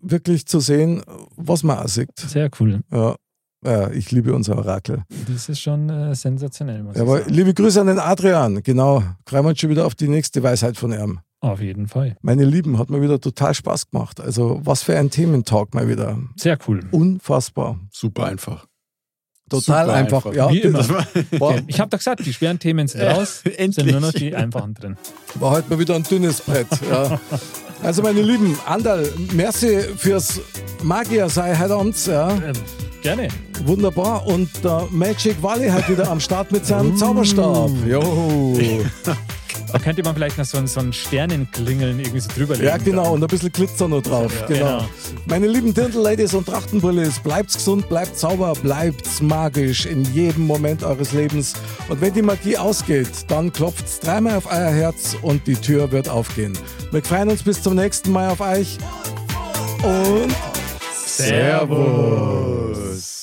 wirklich zu sehen, was man auch sieht. Sehr cool. Ja, ja ich liebe unser Orakel. Das ist schon äh, sensationell, muss Aber ich sagen. liebe Grüße an den Adrian. Genau, freuen wir uns schon wieder auf die nächste Weisheit von ihm. Auf jeden Fall. Meine Lieben, hat mir wieder total Spaß gemacht. Also, was für ein Thementalk mal wieder. Sehr cool. Unfassbar. Super einfach. Total Super einfach. einfach. Ja, Wie immer. das war, Ich habe doch gesagt, die schweren Themen sind raus, sind endlich. nur noch die einfachen drin. war heute mal wieder ein dünnes Brett. Ja. Also, meine Lieben, Andal, merci fürs Magier sei heute Abend. Ja. Ähm, gerne. Wunderbar. Und der Magic Valley halt wieder am Start mit seinem Zauberstab. Jo. Da könnte man vielleicht noch so, ein- so ein Sternenklingeln irgendwie so drüber legen. Ja, genau. Und ein bisschen Glitzer noch drauf. Ja, genau. genau. Meine lieben Dirndl-Ladies und Trachtenbullis, bleibt's gesund, bleibt sauber, bleibt's magisch in jedem Moment eures Lebens. Und wenn die Magie ausgeht, dann klopft's dreimal auf euer Herz und die Tür wird aufgehen. Wir freuen uns bis zum nächsten Mal auf euch. Und Servus.